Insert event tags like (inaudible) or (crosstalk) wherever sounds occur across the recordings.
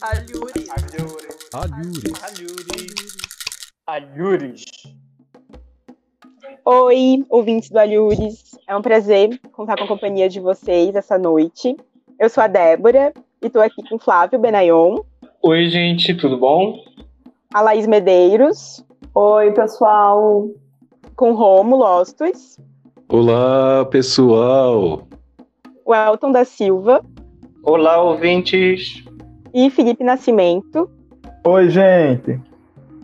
Alhures. Alhures. Alhures. Alhures. Oi, ouvintes do Alhures. É um prazer contar com a companhia de vocês essa noite. Eu sou a Débora e estou aqui com Flávio Benayon. Oi, gente, tudo bom? A Laís Medeiros. Oi, pessoal. Com Rômulo Ostos. Olá, pessoal. O Elton da Silva. Olá, ouvintes. E Felipe Nascimento. Oi, gente.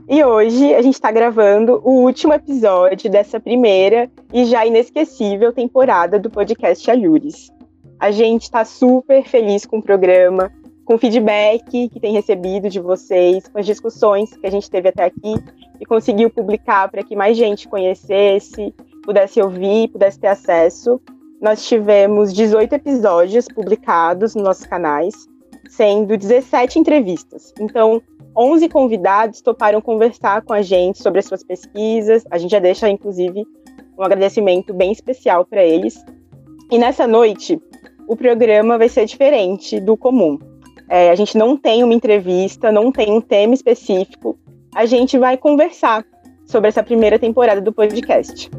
E hoje a gente está gravando o último episódio dessa primeira e já inesquecível temporada do podcast Alhures. A gente está super feliz com o programa, com o feedback que tem recebido de vocês, com as discussões que a gente teve até aqui e conseguiu publicar para que mais gente conhecesse, pudesse ouvir, pudesse ter acesso. Nós tivemos 18 episódios publicados nos nossos canais, sendo 17 entrevistas. Então, 11 convidados toparam conversar com a gente sobre as suas pesquisas. A gente já deixa, inclusive, um agradecimento bem especial para eles. E nessa noite, o programa vai ser diferente do comum. É, a gente não tem uma entrevista, não tem um tema específico. A gente vai conversar sobre essa primeira temporada do podcast.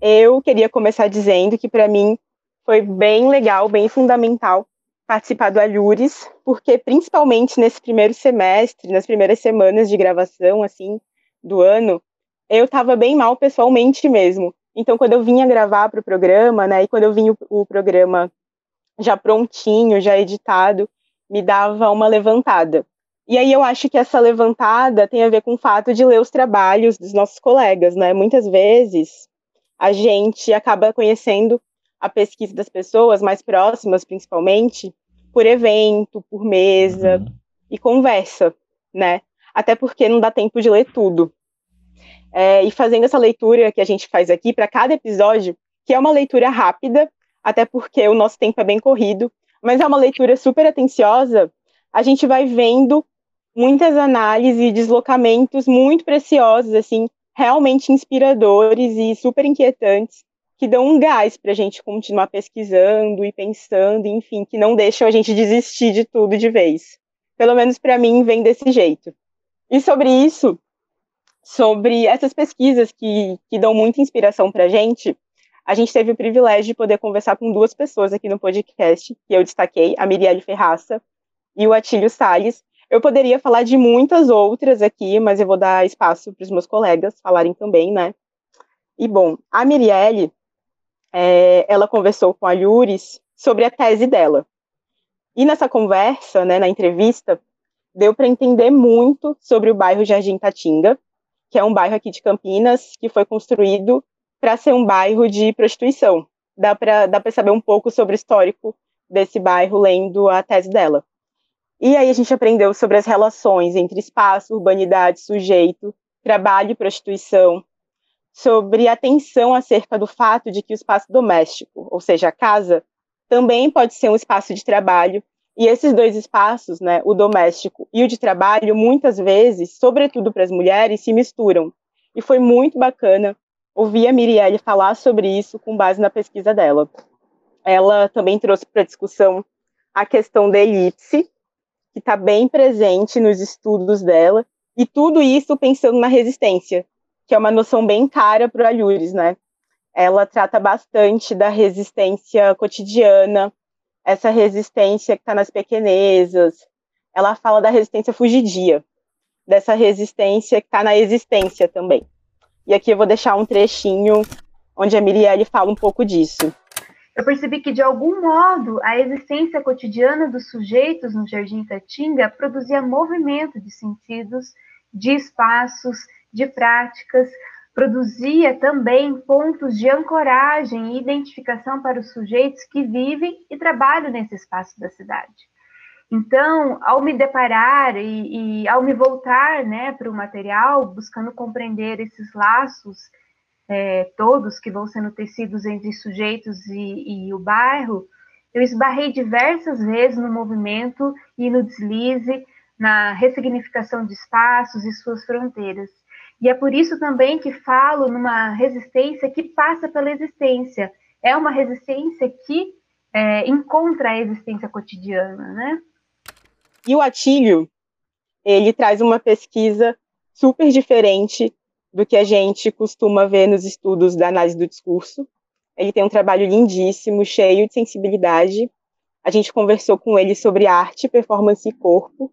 Eu queria começar dizendo que, para mim, foi bem legal, bem fundamental participar do Alhures, porque principalmente nesse primeiro semestre, nas primeiras semanas de gravação, assim, do ano, eu estava bem mal pessoalmente mesmo. Então, quando eu vinha gravar para o programa, né, e quando eu vinha o, o programa já prontinho, já editado, me dava uma levantada. E aí eu acho que essa levantada tem a ver com o fato de ler os trabalhos dos nossos colegas, né? Muitas vezes a gente acaba conhecendo a pesquisa das pessoas mais próximas, principalmente, por evento, por mesa uhum. e conversa, né? Até porque não dá tempo de ler tudo. É, e fazendo essa leitura que a gente faz aqui para cada episódio, que é uma leitura rápida, até porque o nosso tempo é bem corrido, mas é uma leitura super atenciosa, a gente vai vendo muitas análises e deslocamentos muito preciosos, assim, realmente inspiradores e super inquietantes, que dão um gás para a gente continuar pesquisando e pensando, enfim, que não deixam a gente desistir de tudo de vez. Pelo menos para mim vem desse jeito. E sobre isso, sobre essas pesquisas que, que dão muita inspiração para a gente, a gente teve o privilégio de poder conversar com duas pessoas aqui no podcast, que eu destaquei, a Mirielle Ferraça e o Atílio Salles. Eu poderia falar de muitas outras aqui, mas eu vou dar espaço para os meus colegas falarem também, né? E bom, a Mirielle, é, ela conversou com a Yuris sobre a tese dela. E nessa conversa, né, na entrevista, deu para entender muito sobre o bairro Jardim Tatinga, que é um bairro aqui de Campinas que foi construído para ser um bairro de prostituição. Dá para dá saber um pouco sobre o histórico desse bairro lendo a tese dela. E aí a gente aprendeu sobre as relações entre espaço, urbanidade, sujeito, trabalho e prostituição, sobre a tensão acerca do fato de que o espaço doméstico, ou seja, a casa, também pode ser um espaço de trabalho, e esses dois espaços, né, o doméstico e o de trabalho, muitas vezes, sobretudo para as mulheres, se misturam. E foi muito bacana ouvi a Mirielle falar sobre isso com base na pesquisa dela. Ela também trouxe para discussão a questão da elipse, que está bem presente nos estudos dela, e tudo isso pensando na resistência, que é uma noção bem cara para o Alhures, né? Ela trata bastante da resistência cotidiana, essa resistência que está nas pequenezas. Ela fala da resistência fugidia, dessa resistência que está na existência também. E aqui eu vou deixar um trechinho onde a Mirielle fala um pouco disso. Eu percebi que, de algum modo, a existência cotidiana dos sujeitos no Jardim Tatinga produzia movimento de sentidos, de espaços, de práticas, produzia também pontos de ancoragem e identificação para os sujeitos que vivem e trabalham nesse espaço da cidade. Então, ao me deparar e, e ao me voltar né, para o material, buscando compreender esses laços é, todos que vão sendo tecidos entre sujeitos e, e o bairro, eu esbarrei diversas vezes no movimento e no deslize, na ressignificação de espaços e suas fronteiras. E é por isso também que falo numa resistência que passa pela existência. É uma resistência que é, encontra a existência cotidiana, né? E o Atílio, ele traz uma pesquisa super diferente do que a gente costuma ver nos estudos da análise do discurso. Ele tem um trabalho lindíssimo, cheio de sensibilidade. A gente conversou com ele sobre arte, performance e corpo.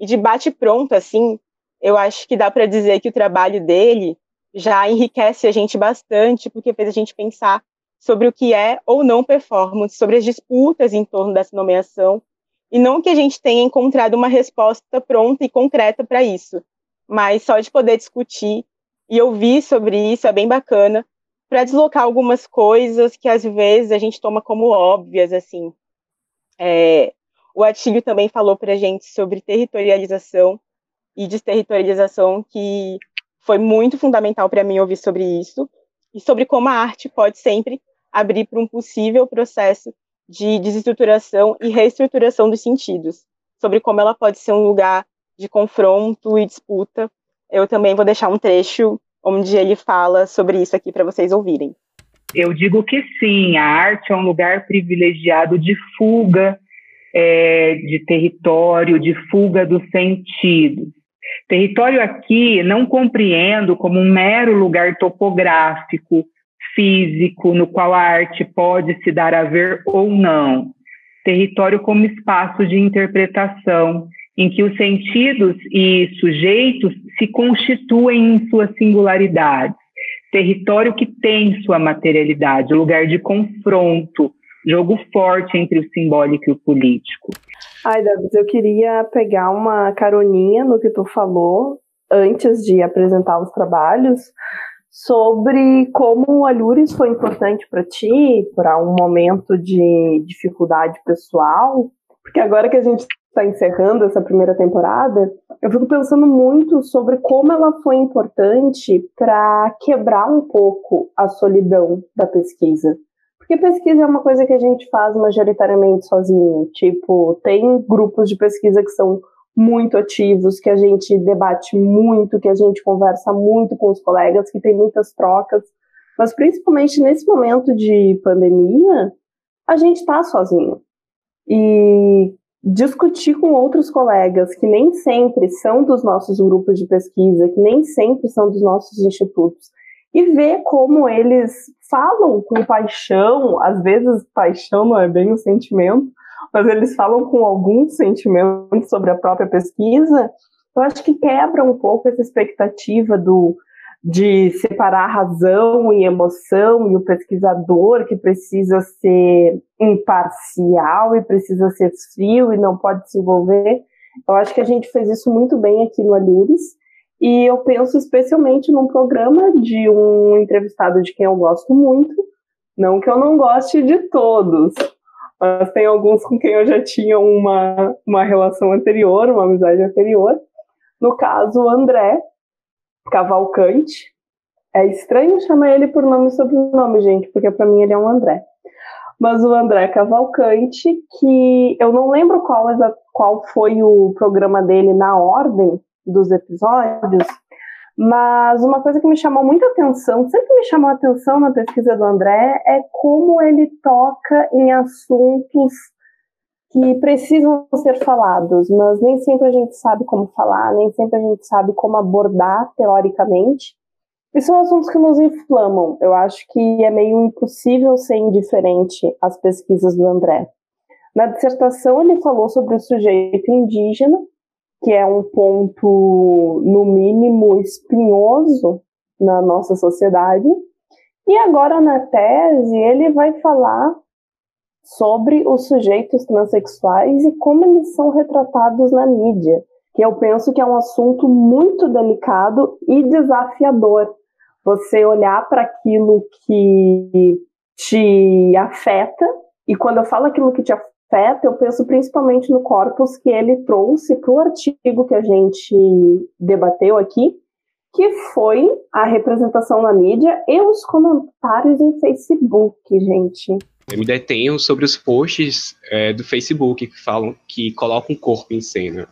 E de bate pronto, assim, eu acho que dá para dizer que o trabalho dele já enriquece a gente bastante, porque fez a gente pensar sobre o que é ou não performance, sobre as disputas em torno dessa nomeação, e não que a gente tenha encontrado uma resposta pronta e concreta para isso, mas só de poder discutir e ouvir sobre isso é bem bacana, para deslocar algumas coisas que às vezes a gente toma como óbvias, assim. É, o Atílio também falou para a gente sobre territorialização e desterritorialização, que foi muito fundamental para mim ouvir sobre isso, e sobre como a arte pode sempre abrir para um possível processo de desestruturação e reestruturação dos sentidos, sobre como ela pode ser um lugar de confronto e disputa. Eu também vou deixar um trecho onde ele fala sobre isso aqui para vocês ouvirem. Eu digo que sim, a arte é um lugar privilegiado de fuga é, de território, de fuga dos sentidos. Território aqui não compreendo como um mero lugar topográfico, físico, no qual a arte pode se dar a ver ou não. Território como espaço de interpretação, em que os sentidos e sujeitos se constituem em suas singularidades. Território que tem sua materialidade, lugar de confronto, jogo forte entre o simbólico e o político. Ai, Davis, eu queria pegar uma caroninha no que tu falou antes de apresentar os trabalhos sobre como o Alures foi importante para ti, para um momento de dificuldade pessoal, porque agora que a gente está encerrando essa primeira temporada, eu fico pensando muito sobre como ela foi importante para quebrar um pouco a solidão da pesquisa. Porque pesquisa é uma coisa que a gente faz majoritariamente sozinho. Tipo, tem grupos de pesquisa que são muito ativos, que a gente debate muito, que a gente conversa muito com os colegas, que tem muitas trocas. Mas principalmente nesse momento de pandemia, a gente está sozinho. E discutir com outros colegas que nem sempre são dos nossos grupos de pesquisa, que nem sempre são dos nossos institutos, e ver como eles falam com paixão, às vezes paixão não é bem o sentimento, mas eles falam com algum sentimento sobre a própria pesquisa, eu acho que quebra um pouco essa expectativa do de separar razão e emoção e o pesquisador que precisa ser imparcial e precisa ser frio e não pode se envolver. Eu acho que a gente fez isso muito bem aqui no Alures e eu penso especialmente num programa de um entrevistado de quem eu gosto muito, não que eu não goste de todos, mas tem alguns com quem eu já tinha uma, uma relação anterior, uma amizade anterior. No caso, o André Cavalcante. É estranho chamar ele por nome e sobrenome, gente, porque para mim ele é um André. Mas o André Cavalcante, que eu não lembro qual, qual foi o programa dele na ordem, dos episódios, mas uma coisa que me chamou muita atenção, sempre me chamou atenção na pesquisa do André, é como ele toca em assuntos que precisam ser falados, mas nem sempre a gente sabe como falar, nem sempre a gente sabe como abordar teoricamente. E são assuntos que nos inflamam. Eu acho que é meio impossível ser indiferente às pesquisas do André. Na dissertação, ele falou sobre o sujeito indígena, que é um ponto, no mínimo, espinhoso na nossa sociedade. E agora, na tese, ele vai falar sobre os sujeitos transexuais e como eles são retratados na mídia, que eu penso que é um assunto muito delicado e desafiador. Você olhar para aquilo que te afeta, e quando eu falo aquilo que te afeta, eu penso principalmente no corpus que ele trouxe para o artigo que a gente debateu aqui, que foi a representação na mídia e os comentários em Facebook, gente. Eu me detenho sobre os posts é, do Facebook que falam que colocam o corpo em cena,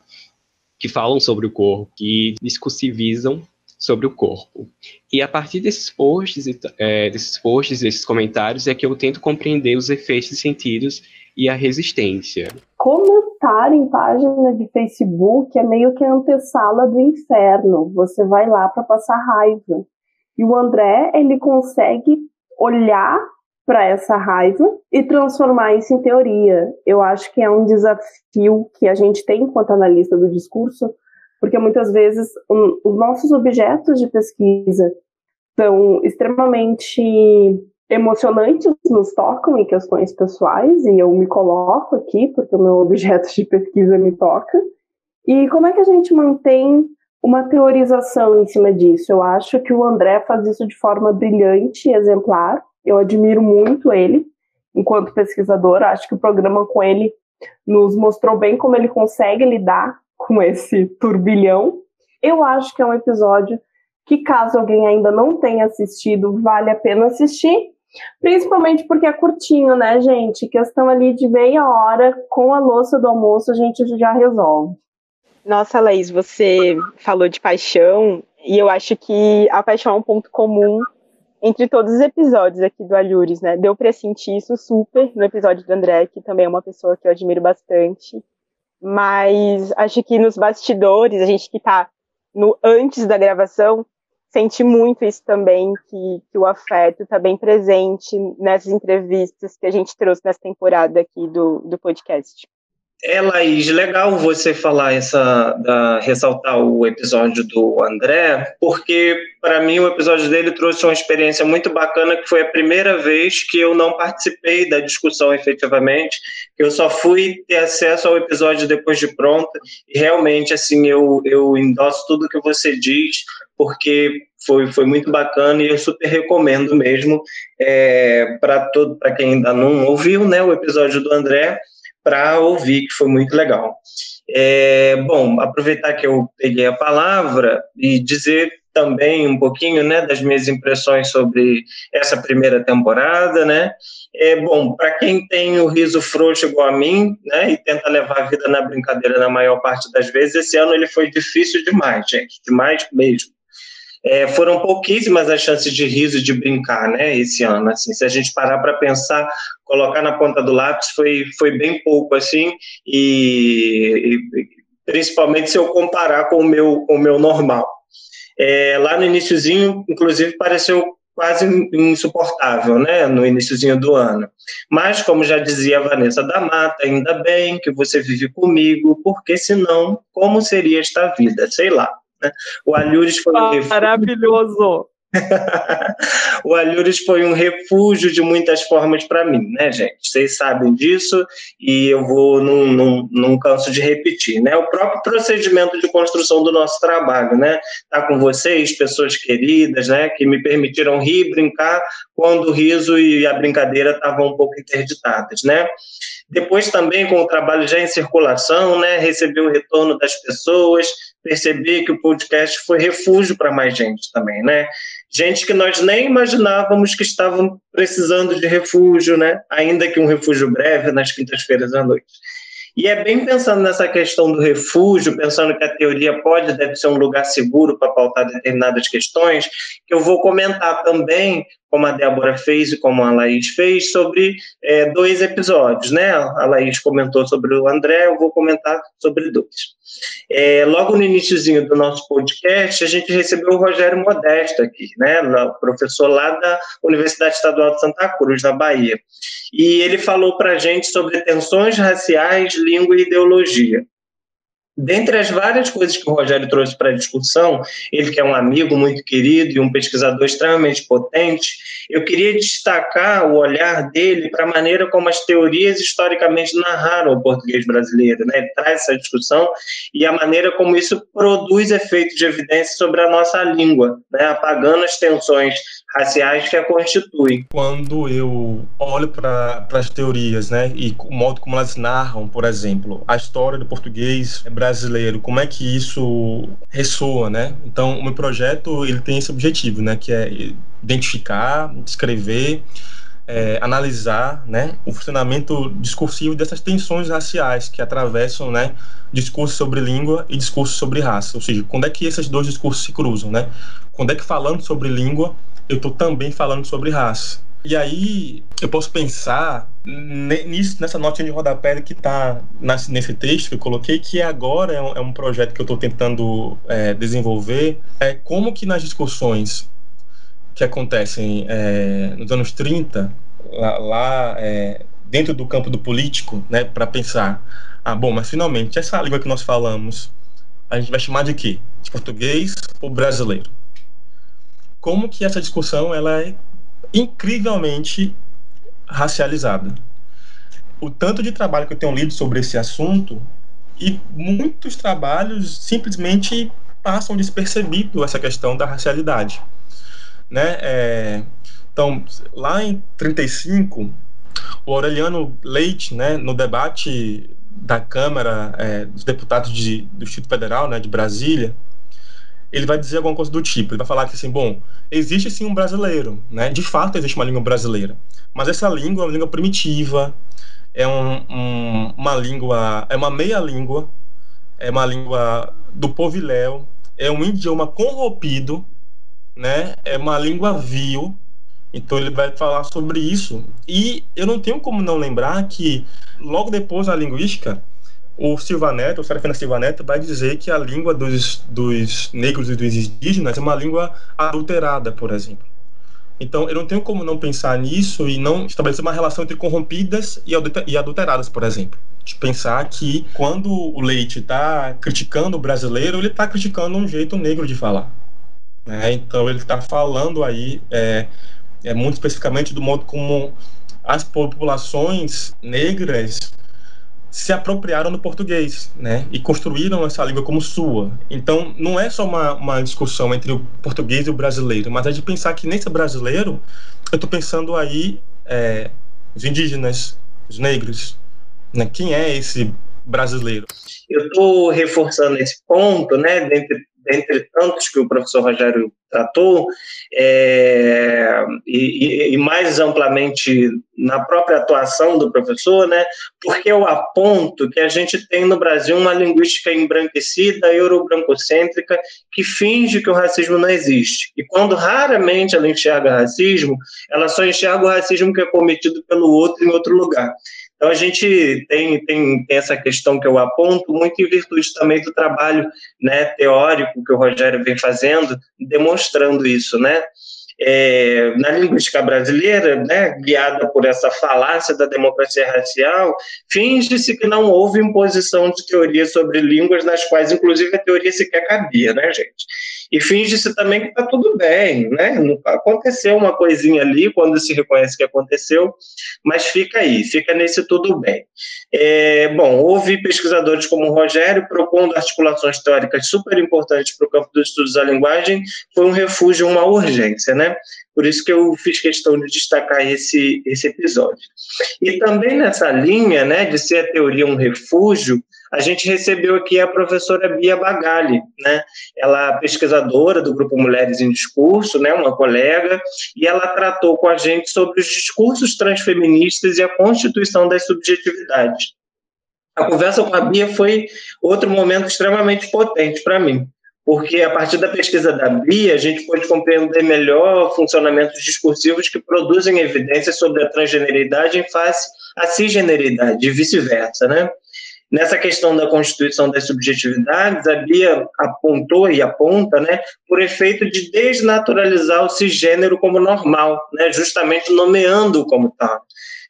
que falam sobre o corpo, que discursivizam sobre o corpo. E a partir desses posts, é, desses posts, desses comentários, é que eu tento compreender os efeitos sentidos e a resistência. Comentar em página de Facebook é meio que a antessala do inferno. Você vai lá para passar raiva. E o André, ele consegue olhar para essa raiva e transformar isso em teoria. Eu acho que é um desafio que a gente tem enquanto analista do discurso, porque muitas vezes um, os nossos objetos de pesquisa são extremamente emocionantes, nos tocam em questões pessoais, e eu me coloco aqui porque o meu objeto de pesquisa me toca. E como é que a gente mantém uma teorização em cima disso? Eu acho que o André faz isso de forma brilhante e exemplar. Eu admiro muito ele enquanto pesquisador. Acho que o programa com ele nos mostrou bem como ele consegue lidar com esse turbilhão. Eu acho que é um episódio que, caso alguém ainda não tenha assistido, vale a pena assistir. Principalmente porque é curtinho, né, gente? Questão ali de meia hora, com a louça do almoço, a gente já resolve. Nossa, Laís, você falou de paixão, e eu acho que a paixão é um ponto comum entre todos os episódios aqui do Alhures, né? Deu para sentir isso super no episódio do André, que também é uma pessoa que eu admiro bastante. Mas acho que nos bastidores, a gente que está no antes da gravação, sente muito isso também, que, que o afeto está bem presente nessas entrevistas que a gente trouxe nessa temporada aqui do, do podcast. É, Laís, legal você falar essa, da, ressaltar o episódio do André, porque para mim o episódio dele trouxe uma experiência muito bacana, que foi a primeira vez que eu não participei da discussão efetivamente, eu só fui ter acesso ao episódio depois de pronta, e realmente, assim, eu, eu endosso tudo que você diz, porque foi, foi muito bacana e eu super recomendo mesmo é, para quem ainda não ouviu né, o episódio do André, para ouvir, que foi muito legal. É, bom, aproveitar que eu peguei a palavra e dizer também um pouquinho né, das minhas impressões sobre essa primeira temporada, né? É bom, para quem tem o riso frouxo igual a mim, né, e tenta levar a vida na brincadeira na maior parte das vezes, esse ano ele foi difícil demais, gente, demais mesmo. É, foram pouquíssimas as chances de riso e de brincar, né, esse ano, assim, se a gente parar para pensar, colocar na ponta do lápis foi, foi bem pouco, assim, e, e principalmente se eu comparar com o meu, com o meu normal. É, lá no iníciozinho, inclusive, pareceu quase insuportável, né, no iníciozinho do ano. Mas, como já dizia a Vanessa da Mata, ainda bem que você vive comigo, porque senão, como seria esta vida? Sei lá. Né? O Alhures foi um maravilhoso. (laughs) o Alhures foi um refúgio de muitas formas para mim, né, gente? Vocês sabem disso e eu vou não, não, não canso de repetir, né? O próprio procedimento de construção do nosso trabalho, né? Tá com vocês, pessoas queridas, né? Que me permitiram rir brincar quando o riso e a brincadeira estavam um pouco interditadas, né? Depois também com o trabalho já em circulação, né? Receber o retorno das pessoas, perceber que o podcast foi refúgio para mais gente também, né? Gente que nós nem imaginávamos que estavam precisando de refúgio, né? Ainda que um refúgio breve nas quintas-feiras à noite. E é bem pensando nessa questão do refúgio, pensando que a teoria pode deve ser um lugar seguro para pautar determinadas questões, que eu vou comentar também, como a Débora fez e como a Laís fez, sobre é, dois episódios. Né? A Laís comentou sobre o André, eu vou comentar sobre dois. É, logo no iníciozinho do nosso podcast, a gente recebeu o Rogério Modesto aqui, né, professor lá da Universidade Estadual de Santa Cruz, na Bahia. E ele falou para a gente sobre tensões raciais, língua e ideologia. Dentre as várias coisas que o Rogério trouxe para a discussão, ele que é um amigo muito querido e um pesquisador extremamente potente, eu queria destacar o olhar dele para a maneira como as teorias historicamente narraram o português brasileiro. Né? Ele traz essa discussão e a maneira como isso produz efeito de evidência sobre a nossa língua, né? apagando as tensões raciais que a constituem. Quando eu olho para as teorias, né, e o modo como elas narram, por exemplo, a história do português brasileiro, como é que isso ressoa, né? Então, o meu projeto ele tem esse objetivo, né, que é identificar, descrever é, analisar né, o funcionamento discursivo dessas tensões raciais que atravessam né, discurso sobre língua e discurso sobre raça. Ou seja, quando é que esses dois discursos se cruzam? Né? Quando é que falando sobre língua, eu estou também falando sobre raça? E aí eu posso pensar nisso, nessa notinha de rodapé que está nesse texto que eu coloquei, que agora é um, é um projeto que eu estou tentando é, desenvolver, é como que nas discussões que acontecem é, nos anos 30, lá, lá é, dentro do campo do político, né, para pensar, ah, bom, mas finalmente essa língua que nós falamos, a gente vai chamar de quê? De português ou brasileiro? Como que essa discussão ela é incrivelmente racializada. O tanto de trabalho que eu tenho lido sobre esse assunto e muitos trabalhos simplesmente passam despercebido essa questão da racialidade, né? É, então, lá em 35, o Aureliano Leite, né, no debate da Câmara é, dos Deputados de, do Distrito Federal, né, de Brasília, ele vai dizer alguma coisa do tipo, ele vai falar que assim, bom, existe sim um brasileiro, né? De fato existe uma língua brasileira, mas essa língua é uma língua primitiva, é um, um, uma língua, é uma meia língua, é uma língua do poviléu, é um idioma corrompido, né? É uma língua vil. Então ele vai falar sobre isso. E eu não tenho como não lembrar que logo depois da linguística o Silva Neto, o Serafina Silva Neto, vai dizer que a língua dos, dos negros e dos indígenas é uma língua adulterada, por exemplo. Então, eu não tenho como não pensar nisso e não estabelecer uma relação entre corrompidas e adulteradas, por exemplo. De pensar que quando o Leite está criticando o brasileiro, ele está criticando um jeito negro de falar. Né? Então, ele está falando aí, é, é, muito especificamente, do modo como as populações negras se apropriaram do português, né? E construíram essa língua como sua. Então, não é só uma, uma discussão entre o português e o brasileiro, mas é de pensar que nesse brasileiro, eu estou pensando aí é, os indígenas, os negros, né? Quem é esse brasileiro? Eu estou reforçando esse ponto, né? Dentre dentre tantos que o professor Rogério tratou, é, e, e, mais amplamente na própria atuação do professor, né, porque eu aponto que a gente tem no Brasil uma linguística embranquecida, eurobrancocêntrica, que finge que o racismo não existe. E quando raramente ela enxerga racismo, ela só enxerga o racismo que é cometido pelo outro em outro lugar. Então, a gente tem, tem, tem, essa questão que eu aponto muito em virtude também do trabalho né, teórico que o Rogério vem fazendo, demonstrando isso, né? É, na linguística brasileira, né, guiada por essa falácia da democracia racial, finge-se que não houve imposição de teorias sobre línguas, nas quais, inclusive, a teoria sequer cabia, né, gente? E finge-se também que está tudo bem, né? Aconteceu uma coisinha ali, quando se reconhece que aconteceu, mas fica aí, fica nesse tudo bem. É, bom, houve pesquisadores como o Rogério propondo articulações teóricas super importantes para o campo dos estudos da linguagem, foi um refúgio, uma urgência, né? Por isso que eu fiz questão de destacar esse, esse episódio. E também nessa linha, né, de ser a teoria um refúgio, a gente recebeu aqui a professora Bia Bagali, né? Ela é pesquisadora do grupo Mulheres em Discurso, né, uma colega, e ela tratou com a gente sobre os discursos transfeministas e a constituição das subjetividades. A conversa com a Bia foi outro momento extremamente potente para mim, porque a partir da pesquisa da Bia, a gente pode compreender melhor funcionamentos discursivos que produzem evidências sobre a transgeneridade em face à cisgeneridade e vice-versa, né? Nessa questão da constituição das subjetividades, a Bia apontou e aponta, né, por efeito de desnaturalizar o cisgênero como normal, né, justamente nomeando como tal.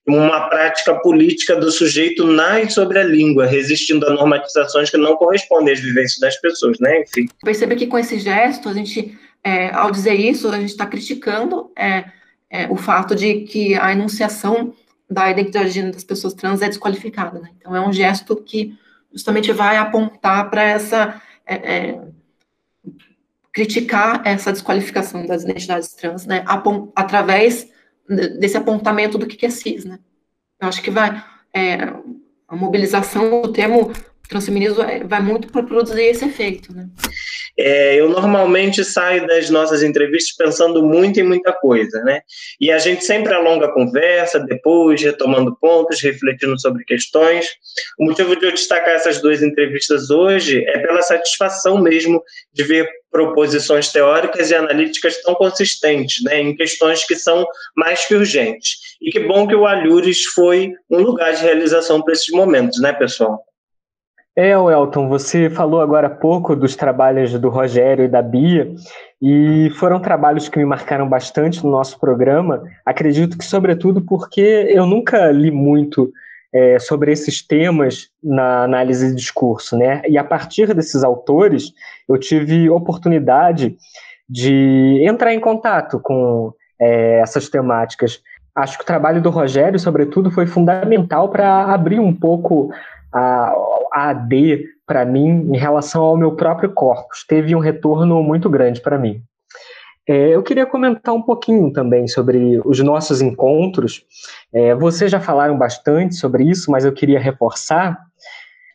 Uma prática política do sujeito nasce sobre a língua, resistindo a normatizações que não correspondem às vivências das pessoas, né? Enfim. Perceba que com esse gesto, a gente, é, ao dizer isso, a gente está criticando é, é, o fato de que a enunciação da identidade das pessoas trans é desqualificada. Né? Então, é um gesto que justamente vai apontar para essa. É, é, criticar essa desqualificação das identidades trans, né, através desse apontamento do que é cis, né. Eu acho que vai, é, a mobilização do termo transfeminismo vai muito para produzir esse efeito, né. É, eu normalmente saio das nossas entrevistas pensando muito em muita coisa, né? E a gente sempre alonga a conversa, depois retomando pontos, refletindo sobre questões. O motivo de eu destacar essas duas entrevistas hoje é pela satisfação mesmo de ver proposições teóricas e analíticas tão consistentes, né, em questões que são mais que urgentes. E que bom que o Alhures foi um lugar de realização para esses momentos, né, pessoal? É, Elton, você falou agora há pouco dos trabalhos do Rogério e da Bia, e foram trabalhos que me marcaram bastante no nosso programa. Acredito que, sobretudo, porque eu nunca li muito é, sobre esses temas na análise de discurso, né? E a partir desses autores, eu tive oportunidade de entrar em contato com é, essas temáticas. Acho que o trabalho do Rogério, sobretudo, foi fundamental para abrir um pouco a, AD para mim em relação ao meu próprio corpus. Teve um retorno muito grande para mim. É, eu queria comentar um pouquinho também sobre os nossos encontros. É, vocês já falaram bastante sobre isso, mas eu queria reforçar.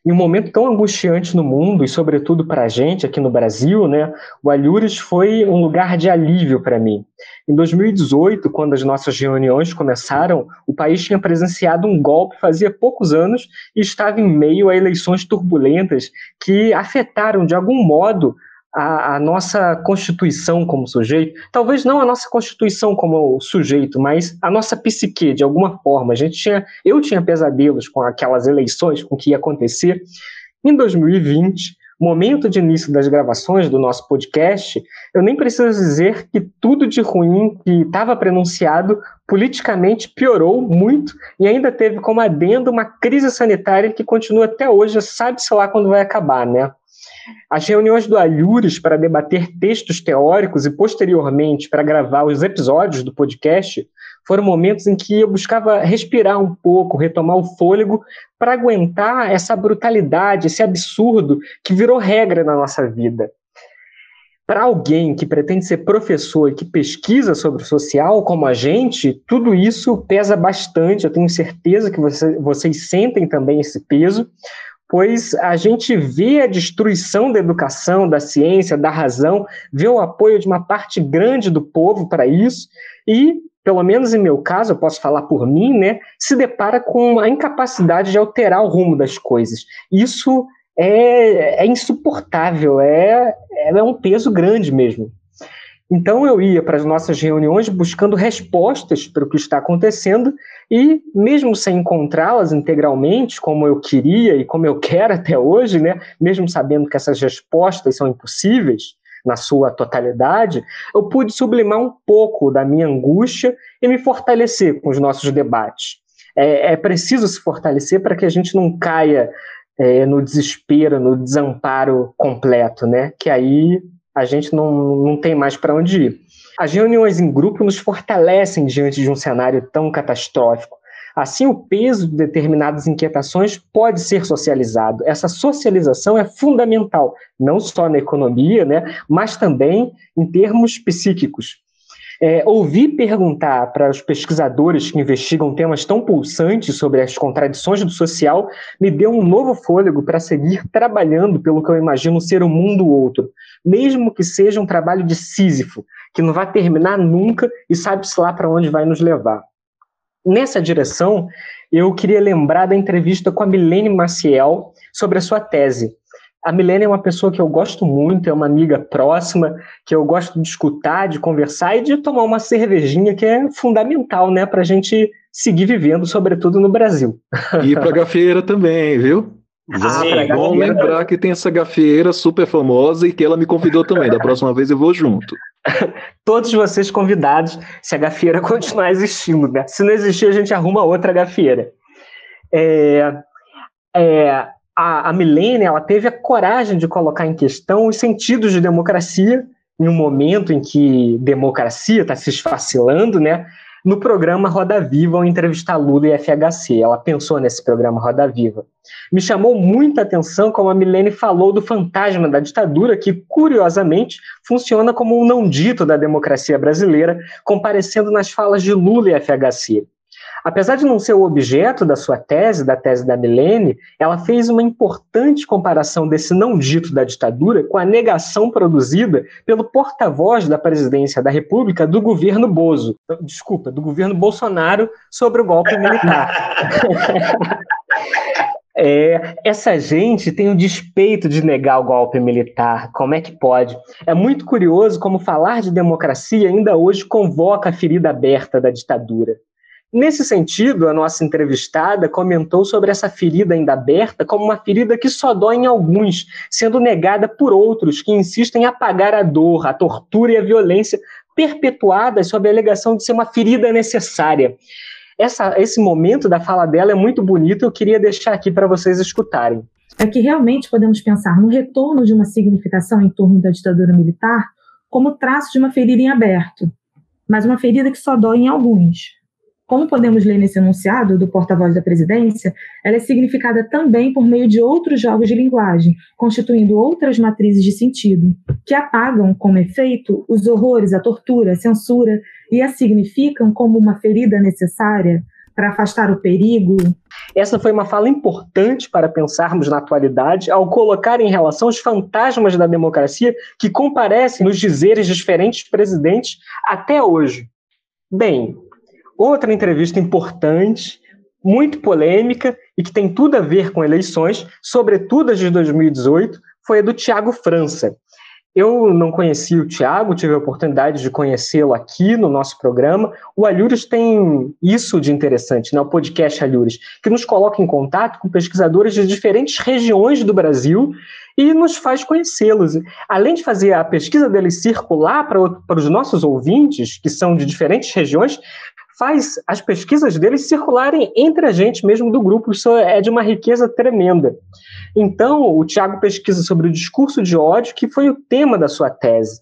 Em um momento tão angustiante no mundo, e sobretudo para a gente aqui no Brasil, né, o Alhures foi um lugar de alívio para mim. Em 2018, quando as nossas reuniões começaram, o país tinha presenciado um golpe fazia poucos anos e estava em meio a eleições turbulentas que afetaram, de algum modo, a, a, nossa constituição como sujeito, talvez não a nossa constituição como sujeito, mas a nossa psique, de alguma forma. A gente tinha, eu tinha pesadelos com aquelas eleições, com o que ia acontecer. Em 2020, momento de início das gravações do nosso podcast, eu nem preciso dizer que tudo de ruim que estava pronunciado politicamente piorou muito e ainda teve como adendo uma crise sanitária que continua até hoje, sabe-se lá quando vai acabar, né? As reuniões do Alhures para debater textos teóricos e, posteriormente, para gravar os episódios do podcast foram momentos em que eu buscava respirar um pouco, retomar o fôlego para aguentar essa brutalidade, esse absurdo que virou regra na nossa vida. Para alguém que pretende ser professor e que pesquisa sobre o social, como a gente, tudo isso pesa bastante. Eu tenho certeza que você, vocês sentem também esse peso, pois a gente vê a destruição da educação, da ciência, da razão, vê o apoio de uma parte grande do povo para isso e, pelo menos em meu caso, eu posso falar por mim, né, se depara com a incapacidade de alterar o rumo das coisas. Isso é, é insuportável, é, é um peso grande mesmo. Então eu ia para as nossas reuniões buscando respostas para o que está acontecendo e, mesmo sem encontrá-las integralmente, como eu queria e como eu (laughs) quero até hoje, né, mesmo sabendo que essas respostas são impossíveis na sua totalidade, eu pude sublimar um pouco da minha angústia e me fortalecer com os nossos debates. É, é preciso se fortalecer para que a gente não caia é, no desespero, no desamparo completo, né? Que aí a gente não, não tem mais para onde ir. As reuniões em grupo nos fortalecem diante de um cenário tão catastrófico. Assim, o peso de determinadas inquietações pode ser socializado. Essa socialização é fundamental, não só na economia, né, mas também em termos psíquicos. É, ouvir perguntar para os pesquisadores que investigam temas tão pulsantes sobre as contradições do social me deu um novo fôlego para seguir trabalhando pelo que eu imagino ser o um mundo outro, mesmo que seja um trabalho de Sísifo, que não vai terminar nunca e sabe-se lá para onde vai nos levar. Nessa direção, eu queria lembrar da entrevista com a Milene Maciel sobre a sua tese. A Milene é uma pessoa que eu gosto muito, é uma amiga próxima, que eu gosto de escutar, de conversar e de tomar uma cervejinha, que é fundamental, né, para a gente seguir vivendo, sobretudo no Brasil. E para a gafieira também, viu? Ah, bom lembrar que tem essa gafieira super famosa e que ela me convidou também. Da próxima vez eu vou junto. (laughs) Todos vocês convidados, se a gafieira (laughs) continuar existindo, né? Se não existir, a gente arruma outra gafieira. É, é, a, a Milene, ela teve a coragem de colocar em questão os sentidos de democracia em um momento em que democracia está se esfacilando, né? No programa Roda Viva, ao entrevistar Lula e FHC, ela pensou nesse programa Roda Viva. Me chamou muita atenção como a Milene falou do fantasma da ditadura, que, curiosamente, funciona como um não dito da democracia brasileira, comparecendo nas falas de Lula e FHC. Apesar de não ser o objeto da sua tese, da tese da Milene, ela fez uma importante comparação desse não dito da ditadura com a negação produzida pelo porta-voz da presidência da República do governo Bozo, desculpa, do governo Bolsonaro sobre o golpe militar. (laughs) É, essa gente tem o despeito de negar o golpe militar. Como é que pode? É muito curioso como falar de democracia ainda hoje convoca a ferida aberta da ditadura. Nesse sentido, a nossa entrevistada comentou sobre essa ferida ainda aberta como uma ferida que só dói em alguns, sendo negada por outros que insistem em apagar a dor, a tortura e a violência perpetuadas sob a alegação de ser uma ferida necessária. Essa, esse momento da fala dela é muito bonito, eu queria deixar aqui para vocês escutarem. É que realmente podemos pensar no retorno de uma significação em torno da ditadura militar como traço de uma ferida em aberto, mas uma ferida que só dói em alguns. Como podemos ler nesse enunciado do porta-voz da presidência, ela é significada também por meio de outros jogos de linguagem, constituindo outras matrizes de sentido, que apagam, como efeito, os horrores, a tortura, a censura e a significam como uma ferida necessária para afastar o perigo. Essa foi uma fala importante para pensarmos na atualidade ao colocar em relação os fantasmas da democracia que comparecem nos dizeres de diferentes presidentes até hoje. Bem, Outra entrevista importante, muito polêmica e que tem tudo a ver com eleições, sobretudo as de 2018, foi a do Tiago França. Eu não conhecia o Tiago, tive a oportunidade de conhecê-lo aqui no nosso programa. O Alhures tem isso de interessante, né? o podcast Alhures, que nos coloca em contato com pesquisadores de diferentes regiões do Brasil e nos faz conhecê-los. Além de fazer a pesquisa deles circular para, para os nossos ouvintes, que são de diferentes regiões, faz as pesquisas deles circularem entre a gente mesmo do grupo. Isso é de uma riqueza tremenda. Então, o Tiago pesquisa sobre o discurso de ódio, que foi o tema da sua tese.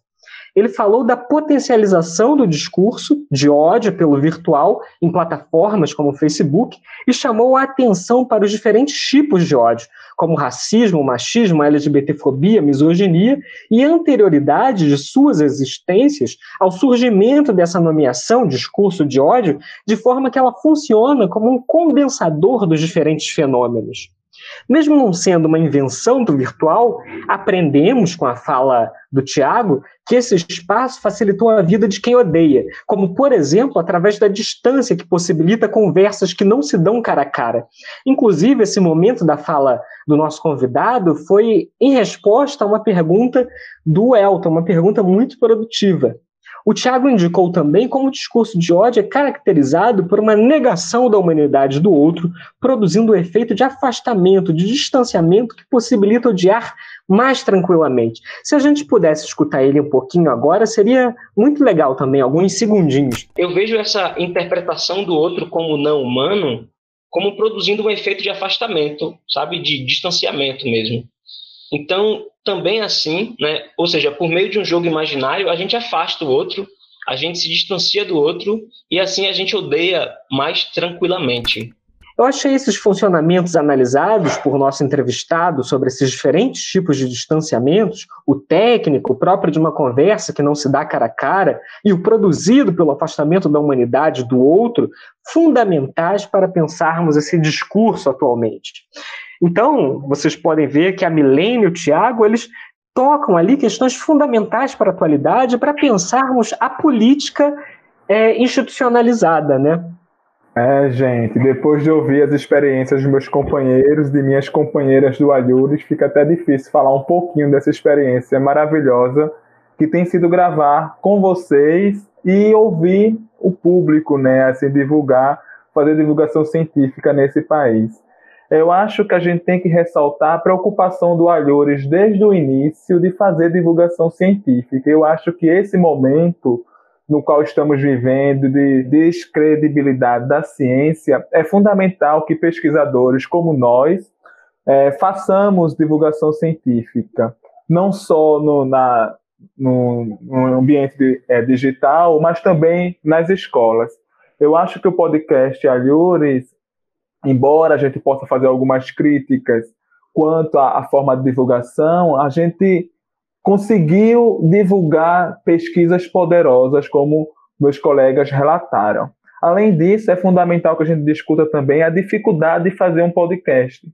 Ele falou da potencialização do discurso de ódio pelo virtual em plataformas como o Facebook e chamou a atenção para os diferentes tipos de ódio, como racismo, machismo, LGBTfobia, misoginia e anterioridade de suas existências ao surgimento dessa nomeação, discurso de ódio, de forma que ela funciona como um condensador dos diferentes fenômenos. Mesmo não sendo uma invenção do virtual, aprendemos com a fala do Tiago que esse espaço facilitou a vida de quem odeia, como, por exemplo, através da distância que possibilita conversas que não se dão cara a cara. Inclusive, esse momento da fala do nosso convidado foi em resposta a uma pergunta do Elton, uma pergunta muito produtiva. O Tiago indicou também como o discurso de ódio é caracterizado por uma negação da humanidade do outro, produzindo o um efeito de afastamento, de distanciamento que possibilita odiar mais tranquilamente. Se a gente pudesse escutar ele um pouquinho agora, seria muito legal também, alguns segundinhos. Eu vejo essa interpretação do outro como não humano como produzindo um efeito de afastamento, sabe, de distanciamento mesmo. Então, também assim, né? Ou seja, por meio de um jogo imaginário, a gente afasta o outro, a gente se distancia do outro e assim a gente odeia mais tranquilamente. Eu achei esses funcionamentos analisados por nosso entrevistado sobre esses diferentes tipos de distanciamentos, o técnico, próprio de uma conversa que não se dá cara a cara, e o produzido pelo afastamento da humanidade do outro, fundamentais para pensarmos esse discurso atualmente. Então, vocês podem ver que a Milênio e o Tiago, eles tocam ali questões fundamentais para a atualidade, para pensarmos a política é, institucionalizada, né? É, gente, depois de ouvir as experiências dos meus companheiros, de minhas companheiras do Alhures, fica até difícil falar um pouquinho dessa experiência maravilhosa que tem sido gravar com vocês e ouvir o público, né, assim, divulgar, fazer divulgação científica nesse país eu acho que a gente tem que ressaltar a preocupação do Alhores desde o início de fazer divulgação científica. Eu acho que esse momento no qual estamos vivendo de descredibilidade da ciência é fundamental que pesquisadores como nós é, façamos divulgação científica, não só no, na, no, no ambiente de, é, digital, mas também nas escolas. Eu acho que o podcast Alhures embora a gente possa fazer algumas críticas quanto à, à forma de divulgação, a gente conseguiu divulgar pesquisas poderosas, como meus colegas relataram. Além disso, é fundamental que a gente discuta também a dificuldade de fazer um podcast.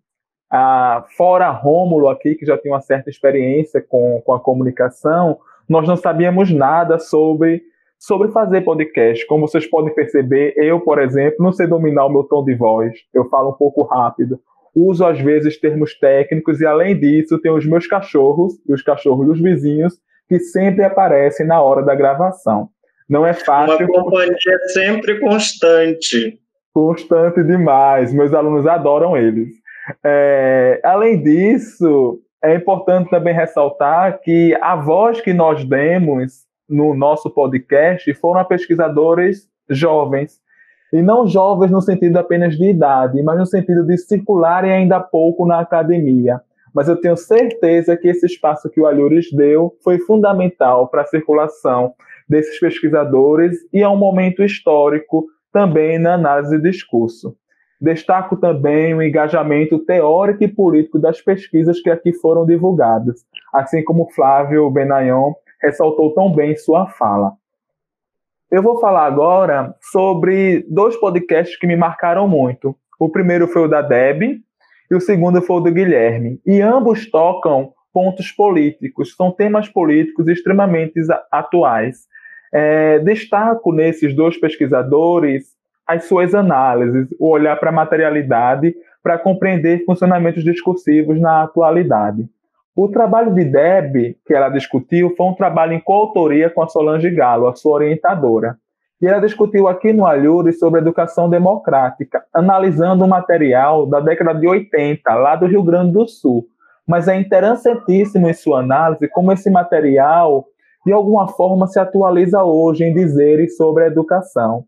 Ah, fora Rômulo aqui, que já tem uma certa experiência com, com a comunicação, nós não sabíamos nada sobre, sobre fazer podcast. Como vocês podem perceber, eu, por exemplo, não sei dominar o meu tom de voz, eu falo um pouco rápido. Uso, às vezes, termos técnicos e, além disso, tenho os meus cachorros e os cachorros dos vizinhos que sempre aparecem na hora da gravação. Não é fácil. Uma companhia sempre constante. Constante demais. Meus alunos adoram eles. É, além disso, é importante também ressaltar que a voz que nós demos no nosso podcast foram pesquisadores jovens. E não jovens no sentido apenas de idade, mas no sentido de circularem ainda pouco na academia. Mas eu tenho certeza que esse espaço que o Alhures deu foi fundamental para a circulação desses pesquisadores e é um momento histórico também na análise de discurso. Destaco também o engajamento teórico e político das pesquisas que aqui foram divulgadas, assim como Flávio Benayon ressaltou tão bem em sua fala. Eu vou falar agora sobre dois podcasts que me marcaram muito. O primeiro foi o da Deb e o segundo foi o do Guilherme. E ambos tocam pontos políticos, são temas políticos extremamente atuais. É, destaco nesses dois pesquisadores as suas análises, o olhar para a materialidade para compreender funcionamentos discursivos na atualidade. O trabalho de Deb, que ela discutiu, foi um trabalho em coautoria com a Solange Galo, a sua orientadora. E ela discutiu aqui no Alhure sobre educação democrática, analisando um material da década de 80, lá do Rio Grande do Sul. Mas é interessantíssimo em sua análise como esse material de alguma forma se atualiza hoje em dizeres sobre a educação,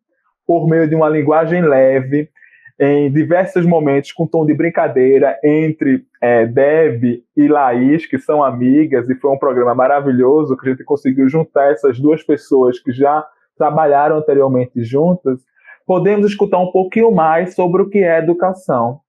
por meio de uma linguagem leve, em diversos momentos com tom de brincadeira entre é, Deb e Laís, que são amigas, e foi um programa maravilhoso que a gente conseguiu juntar essas duas pessoas que já trabalharam anteriormente juntas, podemos escutar um pouquinho mais sobre o que é educação.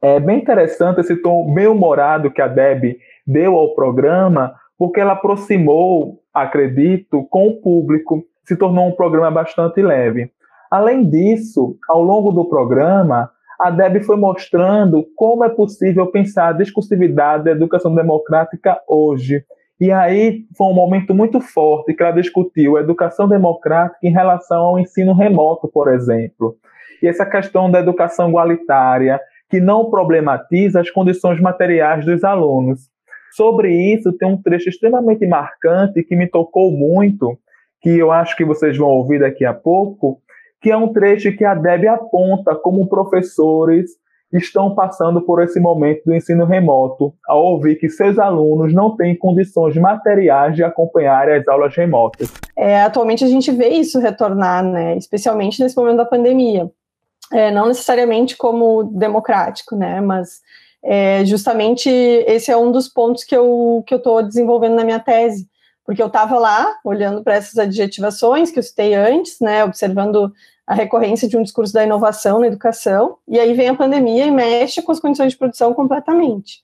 É bem interessante esse tom bem humorado que a Deb deu ao programa, porque ela aproximou acredito, com o público, se tornou um programa bastante leve. Além disso, ao longo do programa, a Deb foi mostrando como é possível pensar a discursividade da educação democrática hoje. E aí foi um momento muito forte que ela discutiu a educação democrática em relação ao ensino remoto, por exemplo. E essa questão da educação igualitária, que não problematiza as condições materiais dos alunos. Sobre isso, tem um trecho extremamente marcante que me tocou muito, que eu acho que vocês vão ouvir daqui a pouco, que é um trecho que a Deb aponta como professores estão passando por esse momento do ensino remoto, ao ouvir que seus alunos não têm condições materiais de acompanhar as aulas remotas. É, atualmente a gente vê isso retornar, né, especialmente nesse momento da pandemia. É, não necessariamente como democrático, né, mas é, justamente esse é um dos pontos que eu que eu estou desenvolvendo na minha tese, porque eu estava lá olhando para essas adjetivações que eu citei antes, né, observando a recorrência de um discurso da inovação na educação, e aí vem a pandemia e mexe com as condições de produção completamente.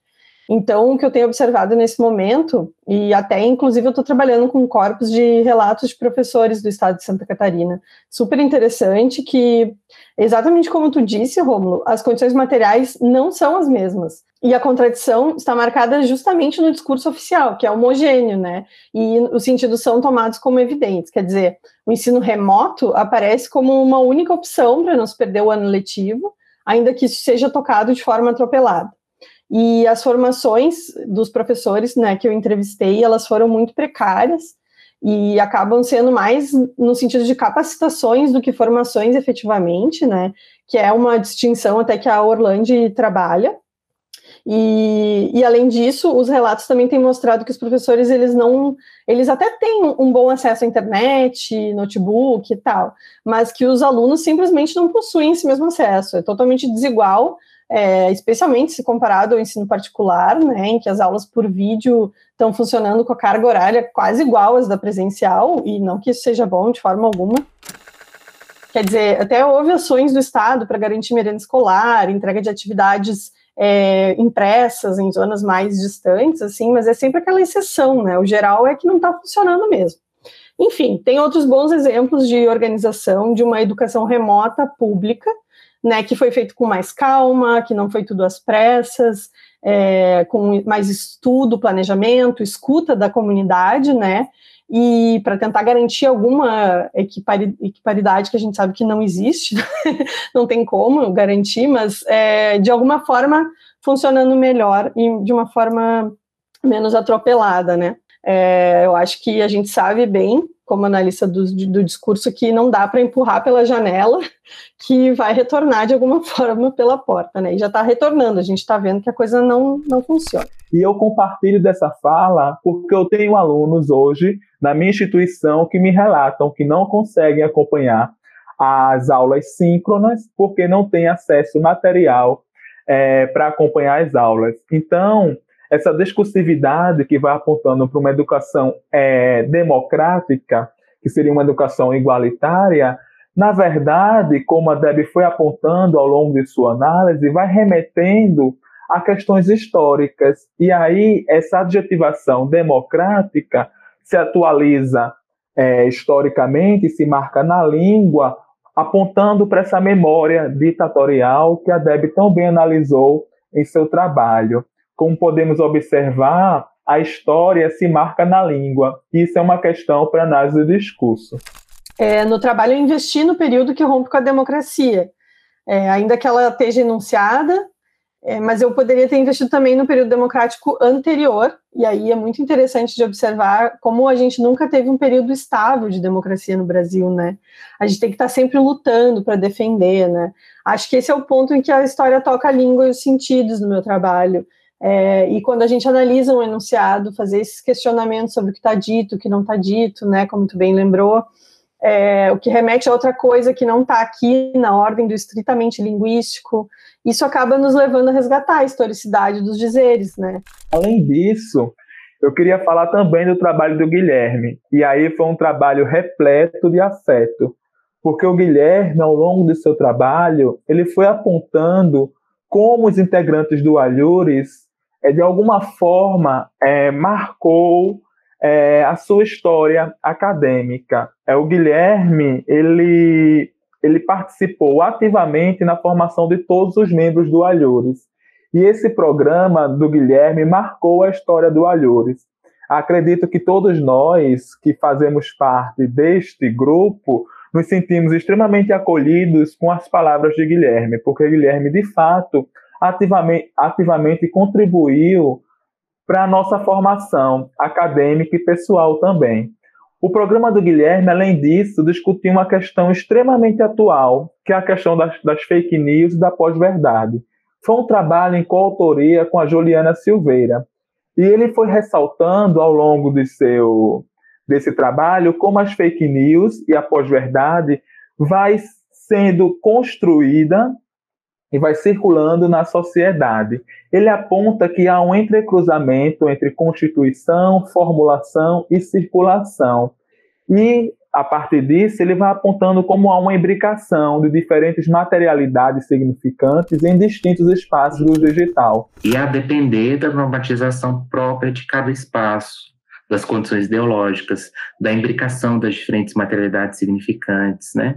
Então, o que eu tenho observado nesse momento, e até inclusive eu estou trabalhando com corpos de relatos de professores do estado de Santa Catarina, super interessante, que exatamente como tu disse, Rômulo, as condições materiais não são as mesmas. E a contradição está marcada justamente no discurso oficial, que é homogêneo, né? E os sentidos são tomados como evidentes. Quer dizer, o ensino remoto aparece como uma única opção para não se perder o ano letivo, ainda que isso seja tocado de forma atropelada. E as formações dos professores, né, que eu entrevistei, elas foram muito precárias e acabam sendo mais no sentido de capacitações do que formações efetivamente, né, que é uma distinção até que a Orlando trabalha. E, e, além disso, os relatos também têm mostrado que os professores eles não, eles até têm um bom acesso à internet, notebook e tal, mas que os alunos simplesmente não possuem esse mesmo acesso. É totalmente desigual é, especialmente se comparado ao ensino particular, né, em que as aulas por vídeo estão funcionando com a carga horária quase igual às da presencial, e não que isso seja bom de forma alguma. Quer dizer, até houve ações do Estado para garantir merenda escolar, entrega de atividades é, impressas em zonas mais distantes, assim, mas é sempre aquela exceção, né? O geral é que não está funcionando mesmo. Enfim, tem outros bons exemplos de organização de uma educação remota pública, né, que foi feito com mais calma, que não foi tudo às pressas, é, com mais estudo, planejamento, escuta da comunidade, né, e para tentar garantir alguma equiparidade que a gente sabe que não existe, (laughs) não tem como garantir, mas é, de alguma forma funcionando melhor e de uma forma menos atropelada, né. É, eu acho que a gente sabe bem, como analista do, do discurso, que não dá para empurrar pela janela, (laughs) que vai retornar de alguma (laughs) forma pela porta, né? E já está retornando, a gente está vendo que a coisa não, não funciona. E eu compartilho dessa fala porque eu tenho alunos hoje na minha instituição que me relatam que não conseguem acompanhar as aulas síncronas porque não têm acesso material é, para acompanhar as aulas. Então, essa discursividade que vai apontando para uma educação é, democrática, que seria uma educação igualitária, na verdade, como a Deb foi apontando ao longo de sua análise, vai remetendo a questões históricas. E aí, essa adjetivação democrática se atualiza é, historicamente, se marca na língua, apontando para essa memória ditatorial que a Deb tão bem analisou em seu trabalho como podemos observar, a história se marca na língua. Isso é uma questão para análise do discurso. É, no trabalho, eu investi no período que rompe com a democracia. É, ainda que ela esteja enunciada, é, mas eu poderia ter investido também no período democrático anterior, e aí é muito interessante de observar como a gente nunca teve um período estável de democracia no Brasil, né? A gente tem que estar sempre lutando para defender, né? Acho que esse é o ponto em que a história toca a língua e os sentidos no meu trabalho. É, e quando a gente analisa um enunciado, fazer esses questionamentos sobre o que está dito, o que não está dito, né, como tu bem lembrou, é, o que remete a outra coisa que não está aqui na ordem do estritamente linguístico, isso acaba nos levando a resgatar a historicidade dos dizeres, né? Além disso, eu queria falar também do trabalho do Guilherme, e aí foi um trabalho repleto de afeto, porque o Guilherme, ao longo do seu trabalho, ele foi apontando como os integrantes do Alhures é, de alguma forma é, marcou é, a sua história acadêmica. É, o Guilherme ele, ele participou ativamente na formação de todos os membros do Alhures. E esse programa do Guilherme marcou a história do Alhures. Acredito que todos nós que fazemos parte deste grupo nos sentimos extremamente acolhidos com as palavras de Guilherme, porque Guilherme, de fato, ativamente, ativamente contribuiu para a nossa formação acadêmica e pessoal também. O programa do Guilherme, além disso, discutiu uma questão extremamente atual, que é a questão das, das fake news e da pós-verdade. Foi um trabalho em coautoria com a Juliana Silveira. E ele foi ressaltando ao longo de seu, desse trabalho como as fake news e a pós-verdade vai sendo construída e vai circulando na sociedade. Ele aponta que há um entrecruzamento entre constituição, formulação e circulação. E, a partir disso, ele vai apontando como há uma imbricação de diferentes materialidades significantes em distintos espaços do digital. E a depender da normatização própria de cada espaço, das condições ideológicas, da imbricação das diferentes materialidades significantes, né?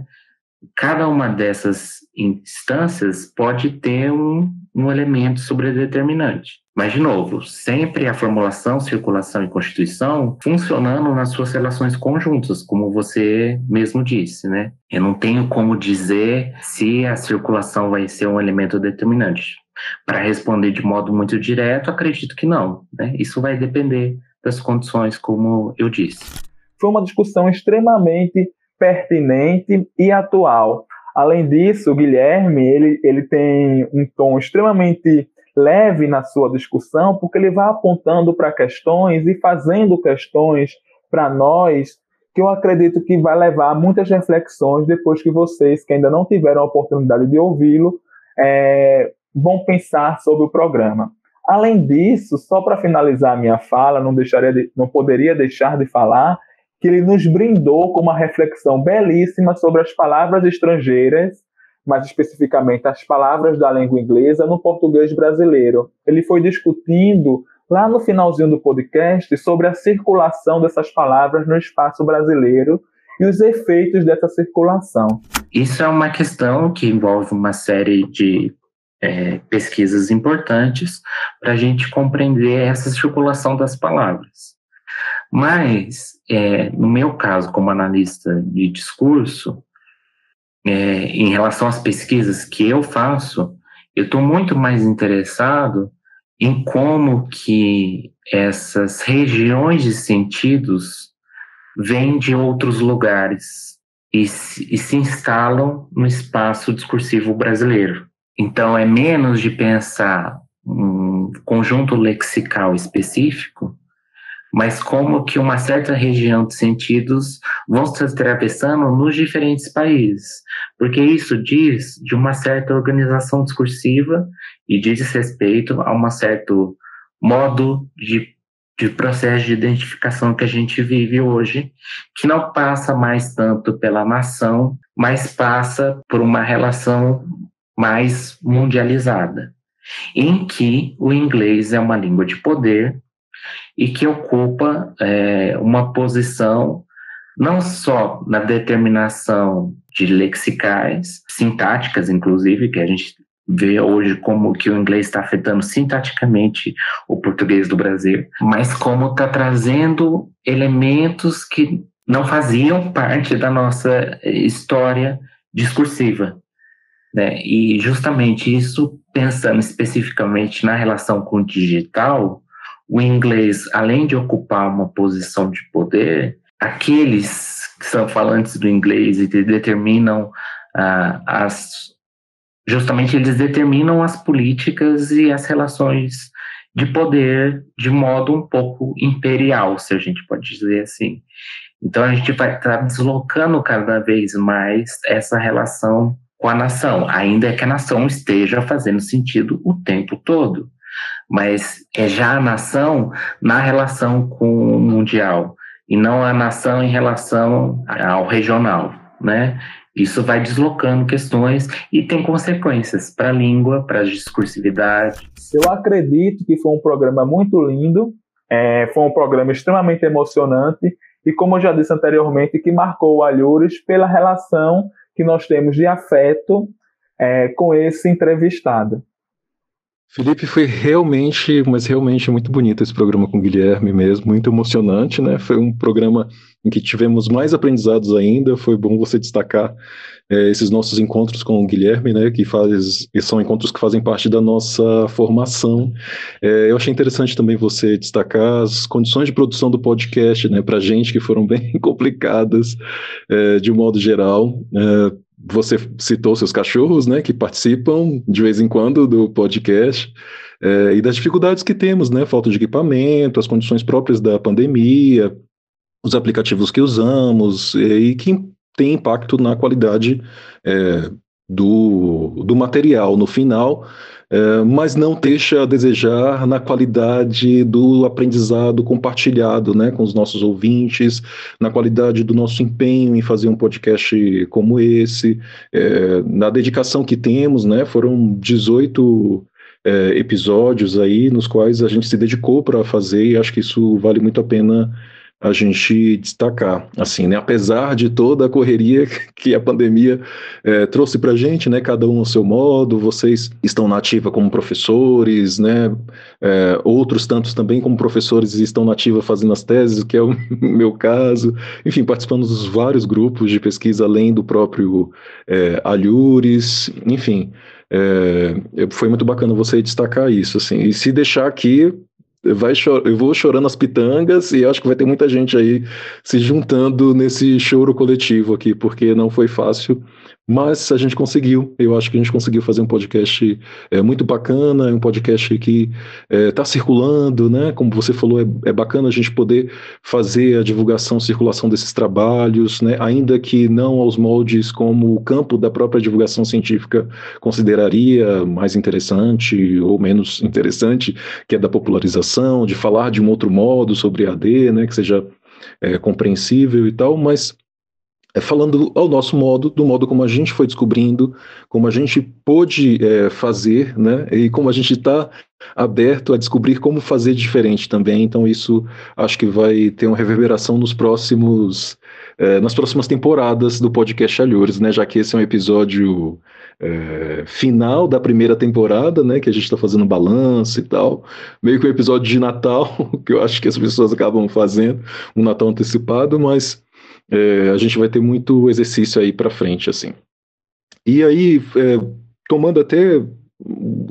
Cada uma dessas instâncias pode ter um, um elemento sobredeterminante. Mas, de novo, sempre a formulação, circulação e constituição funcionando nas suas relações conjuntas, como você mesmo disse, né? Eu não tenho como dizer se a circulação vai ser um elemento determinante. Para responder de modo muito direto, acredito que não. Né? Isso vai depender das condições, como eu disse. Foi uma discussão extremamente pertinente e atual. Além disso, o Guilherme ele, ele tem um tom extremamente leve na sua discussão, porque ele vai apontando para questões e fazendo questões para nós que eu acredito que vai levar muitas reflexões depois que vocês, que ainda não tiveram a oportunidade de ouvi-lo, é, vão pensar sobre o programa. Além disso, só para finalizar a minha fala, não, deixaria de, não poderia deixar de falar que ele nos brindou com uma reflexão belíssima sobre as palavras estrangeiras, mais especificamente as palavras da língua inglesa no português brasileiro. Ele foi discutindo lá no finalzinho do podcast sobre a circulação dessas palavras no espaço brasileiro e os efeitos dessa circulação. Isso é uma questão que envolve uma série de é, pesquisas importantes para a gente compreender essa circulação das palavras. Mas, é, no meu caso, como analista de discurso, é, em relação às pesquisas que eu faço, eu estou muito mais interessado em como que essas regiões de sentidos vêm de outros lugares e se, e se instalam no espaço discursivo brasileiro. Então, é menos de pensar um conjunto lexical específico, mas como que uma certa região de sentidos vão se atravessando nos diferentes países, porque isso diz de uma certa organização discursiva e diz respeito a um certo modo de, de processo de identificação que a gente vive hoje, que não passa mais tanto pela nação, mas passa por uma relação mais mundializada, em que o inglês é uma língua de poder e que ocupa é, uma posição não só na determinação de lexicais, sintáticas, inclusive, que a gente vê hoje como que o inglês está afetando sintaticamente o português do Brasil, mas como está trazendo elementos que não faziam parte da nossa história discursiva. Né? E justamente isso, pensando especificamente na relação com o digital, o inglês, além de ocupar uma posição de poder, aqueles que são falantes do inglês e que determinam ah, as. Justamente eles determinam as políticas e as relações de poder de modo um pouco imperial, se a gente pode dizer assim. Então a gente vai estar tá deslocando cada vez mais essa relação com a nação, ainda que a nação esteja fazendo sentido o tempo todo mas é já a nação na relação com o mundial e não a nação em relação ao regional, né? Isso vai deslocando questões e tem consequências para a língua, para as discursividades. Eu acredito que foi um programa muito lindo, é, foi um programa extremamente emocionante e, como eu já disse anteriormente, que marcou o Alhures pela relação que nós temos de afeto é, com esse entrevistado. Felipe, foi realmente, mas realmente muito bonito esse programa com o Guilherme mesmo, muito emocionante, né? Foi um programa em que tivemos mais aprendizados ainda. Foi bom você destacar é, esses nossos encontros com o Guilherme, né? Que faz, são encontros que fazem parte da nossa formação. É, eu achei interessante também você destacar as condições de produção do podcast, né? Para gente que foram (laughs) bem complicadas é, de um modo geral. É, você citou seus cachorros, né, que participam de vez em quando do podcast, é, e das dificuldades que temos, né, falta de equipamento, as condições próprias da pandemia, os aplicativos que usamos, e que tem impacto na qualidade é, do, do material. No final, mas não deixa a desejar na qualidade do aprendizado compartilhado né, com os nossos ouvintes, na qualidade do nosso empenho em fazer um podcast como esse, é, na dedicação que temos, né, foram 18 é, episódios aí nos quais a gente se dedicou para fazer e acho que isso vale muito a pena a gente destacar, assim, né? Apesar de toda a correria (laughs) que a pandemia é, trouxe para a gente, né? Cada um ao seu modo, vocês estão na ativa como professores, né? É, outros tantos também como professores estão na ativa fazendo as teses, que é o (laughs) meu caso. Enfim, participando dos vários grupos de pesquisa além do próprio é, Alhures, enfim. É, foi muito bacana você destacar isso, assim, e se deixar aqui, vai eu vou chorando as pitangas e acho que vai ter muita gente aí se juntando nesse choro coletivo aqui, porque não foi fácil mas a gente conseguiu, eu acho que a gente conseguiu fazer um podcast é, muito bacana, um podcast que está é, circulando, né? Como você falou, é, é, bacana a gente poder fazer a divulgação, circulação desses trabalhos, né? Ainda que não aos moldes como o campo da própria divulgação científica consideraria mais interessante ou menos interessante, que é da popularização, de falar de um outro modo sobre AD, né? Que seja é, compreensível e tal, mas é, falando ao nosso modo, do modo como a gente foi descobrindo, como a gente pôde é, fazer, né? E como a gente está aberto a descobrir como fazer diferente também. Então isso acho que vai ter uma reverberação nos próximos, é, nas próximas temporadas do podcast Alhures, né? Já que esse é um episódio é, final da primeira temporada, né? Que a gente está fazendo balanço e tal, meio que um episódio de Natal (laughs) que eu acho que as pessoas acabam fazendo, um Natal antecipado, mas é, a gente vai ter muito exercício aí para frente, assim. E aí, é, tomando até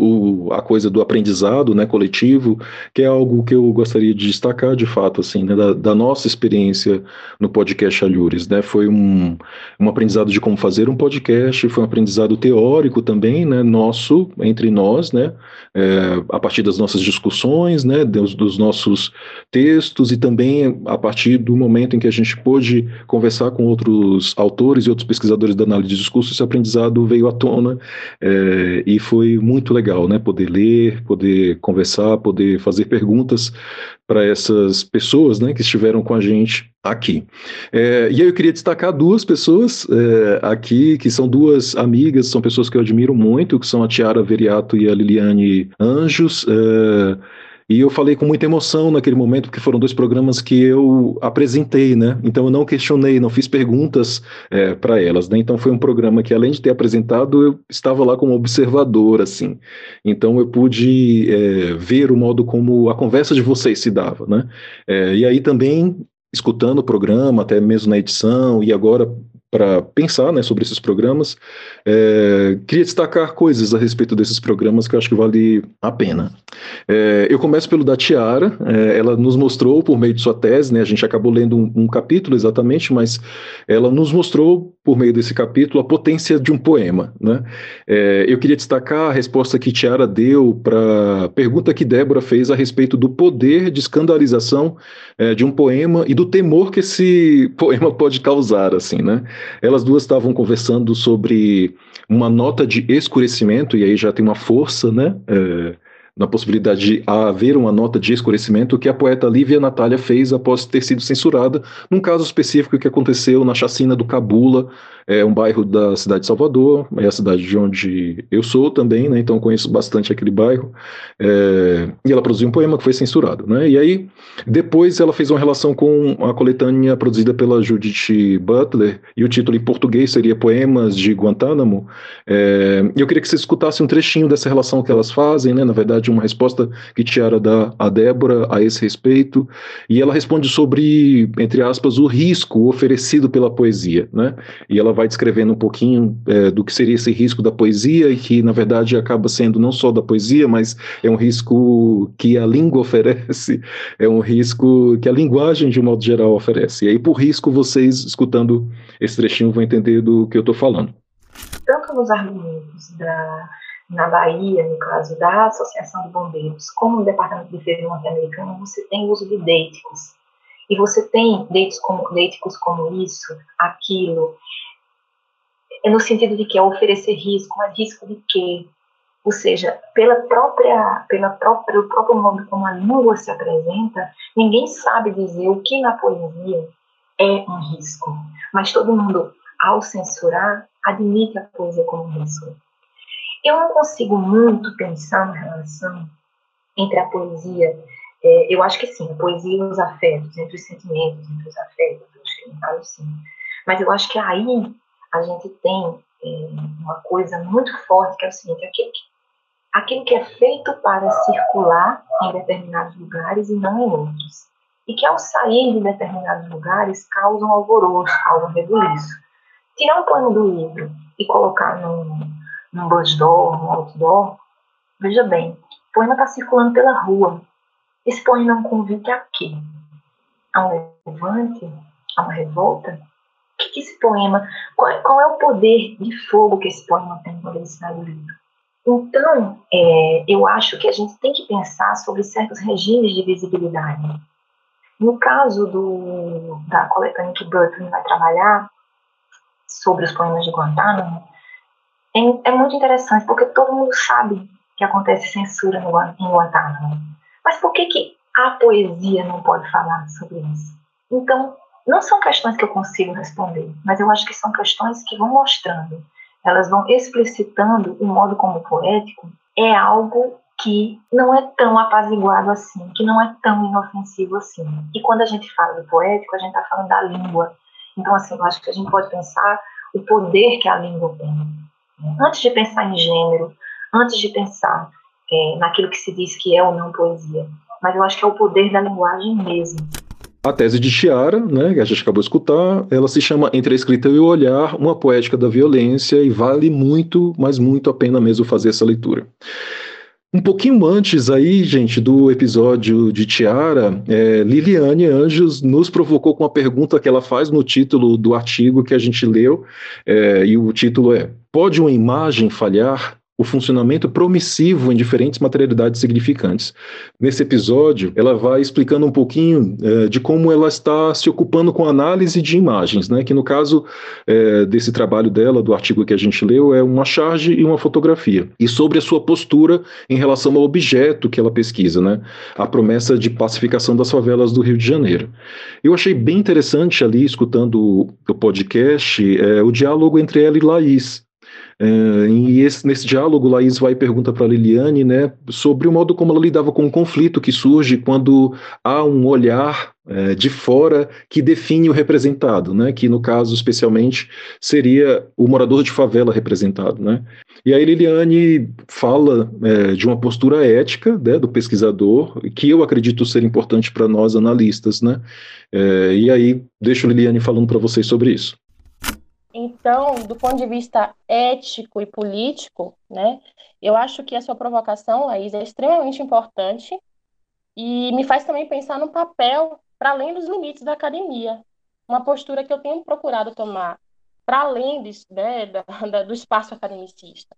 o, a coisa do aprendizado né, coletivo, que é algo que eu gostaria de destacar de fato, assim, né, da, da, nossa experiência no podcast Alhures. Né, foi um, um aprendizado de como fazer um podcast, foi um aprendizado teórico também, né, nosso, entre nós, né, é, a partir das nossas discussões, né, dos, dos, nossos textos e também a partir do momento em que a gente pôde conversar com outros autores e outros pesquisadores da análise de discurso, esse aprendizado veio à tona é, e foi muito legal, né? Poder ler, poder conversar, poder fazer perguntas para essas pessoas, né, que estiveram com a gente aqui. É, e aí eu queria destacar duas pessoas é, aqui, que são duas amigas, são pessoas que eu admiro muito, que são a Tiara Veriato e a Liliane Anjos. É, e eu falei com muita emoção naquele momento, porque foram dois programas que eu apresentei, né? Então eu não questionei, não fiz perguntas é, para elas, né? Então foi um programa que, além de ter apresentado, eu estava lá como observador, assim. Então eu pude é, ver o modo como a conversa de vocês se dava, né? É, e aí também escutando o programa, até mesmo na edição, e agora para pensar né, sobre esses programas. É, queria destacar coisas a respeito desses programas que eu acho que vale a pena. É, eu começo pelo da Tiara, é, ela nos mostrou por meio de sua tese, né, a gente acabou lendo um, um, capítulo exatamente, mas ela nos mostrou por meio desse capítulo a potência de um poema. Né? É, eu queria destacar a resposta que Tiara deu para a pergunta que Débora fez a respeito do poder de escandalização é, de um poema e do temor que esse (laughs) poema pode causar, assim, né? Elas duas estavam conversando sobre uma nota de escurecimento, e aí já tem uma força, né? É, na possibilidade de haver uma nota de escurecimento que a poeta Lívia Natália fez após ter sido censurada, num caso específico que aconteceu na chacina do Cabula, é um bairro da cidade de Salvador, é a cidade de onde eu sou também, né, então conheço bastante aquele bairro, é, e ela produziu um poema que foi censurado, né, e aí depois ela fez uma relação com a coletânea produzida pela Judith Butler, e o título em português seria Poemas de Guantánamo, é, e eu queria que você escutasse um trechinho dessa relação que elas fazem, né, na verdade uma resposta que Tiara dá a Débora a esse respeito, e ela responde sobre, entre aspas, o risco oferecido pela poesia, né, e ela vai descrevendo um pouquinho é, do que seria esse risco da poesia e que, na verdade, acaba sendo não só da poesia, mas é um risco que a língua oferece, é um risco que a linguagem, de um modo geral, oferece. E aí, por risco, vocês, escutando esse trechinho, vão entender do que eu estou falando. Tanto nos argumentos da, na Bahia, no caso da Associação de Bombeiros, como no Departamento de Defesa norte-americano, você tem uso de deíticos. E você tem deíticos como, como isso, aquilo, é no sentido de que é oferecer risco, mas risco de quê? Ou seja, pela própria, pela própria, pelo próprio modo como a língua se apresenta, ninguém sabe dizer o que na poesia é um risco. Mas todo mundo, ao censurar, admite a poesia como um risco. Eu não consigo muito pensar na relação entre a poesia, é, eu acho que sim, a poesia e os afetos, entre os sentimentos, entre os afetos, eu acho que sim. Mas eu acho que aí a gente tem é, uma coisa muito forte que é o seguinte: aquilo que, que é feito para circular em determinados lugares e não em outros. E que ao sair de determinados lugares causam alvoroço, causam rebuliço. Tirar um pano do livro e colocar num, num buzzdoor, num outdoor, veja bem, o poema está circulando pela rua. Esse poema é um convite a quê? A um levante? A uma revolta? que, que esse poema, qual, qual, é o poder de fogo que esse poema tem quando ele sai livro? Então, é, eu acho que a gente tem que pensar sobre certos regimes de visibilidade. No caso do, da coletânea que Burton vai trabalhar sobre os poemas de Guantánamo, é, é muito interessante, porque todo mundo sabe que acontece censura no, em Guantánamo. Mas por que, que a poesia não pode falar sobre isso? Então, não são questões que eu consigo responder, mas eu acho que são questões que vão mostrando, elas vão explicitando o modo como poético é algo que não é tão apaziguado assim, que não é tão inofensivo assim. E quando a gente fala do poético, a gente está falando da língua. Então, assim, eu acho que a gente pode pensar o poder que a língua tem. Antes de pensar em gênero, antes de pensar é, naquilo que se diz que é ou não poesia, mas eu acho que é o poder da linguagem mesmo. A tese de Chiara, né, que a gente acabou de escutar, ela se chama Entre a Escrita e o Olhar, uma poética da violência, e vale muito, mas muito a pena mesmo fazer essa leitura. Um pouquinho antes aí, gente, do episódio de Tiara, é, Liliane Anjos nos provocou com uma pergunta que ela faz no título do artigo que a gente leu, é, e o título é: Pode uma imagem falhar? O funcionamento promissivo em diferentes materialidades significantes. Nesse episódio, ela vai explicando um pouquinho é, de como ela está se ocupando com análise de imagens, né? que no caso é, desse trabalho dela, do artigo que a gente leu, é uma charge e uma fotografia. E sobre a sua postura em relação ao objeto que ela pesquisa, né? a promessa de pacificação das favelas do Rio de Janeiro. Eu achei bem interessante ali, escutando o podcast, é, o diálogo entre ela e Laís, Uh, e esse, nesse diálogo, Laís vai pergunta para Liliane né, sobre o modo como ela lidava com o conflito que surge quando há um olhar uh, de fora que define o representado, né, que no caso especialmente seria o morador de favela representado. Né. E aí Liliane fala uh, de uma postura ética né, do pesquisador, que eu acredito ser importante para nós analistas. Né, e aí deixo Liliane falando para vocês sobre isso. Então, do ponto de vista ético e político, né, eu acho que a sua provocação, Laís, é extremamente importante e me faz também pensar no papel para além dos limites da academia. Uma postura que eu tenho procurado tomar para além disso, né, da, da, do espaço academicista.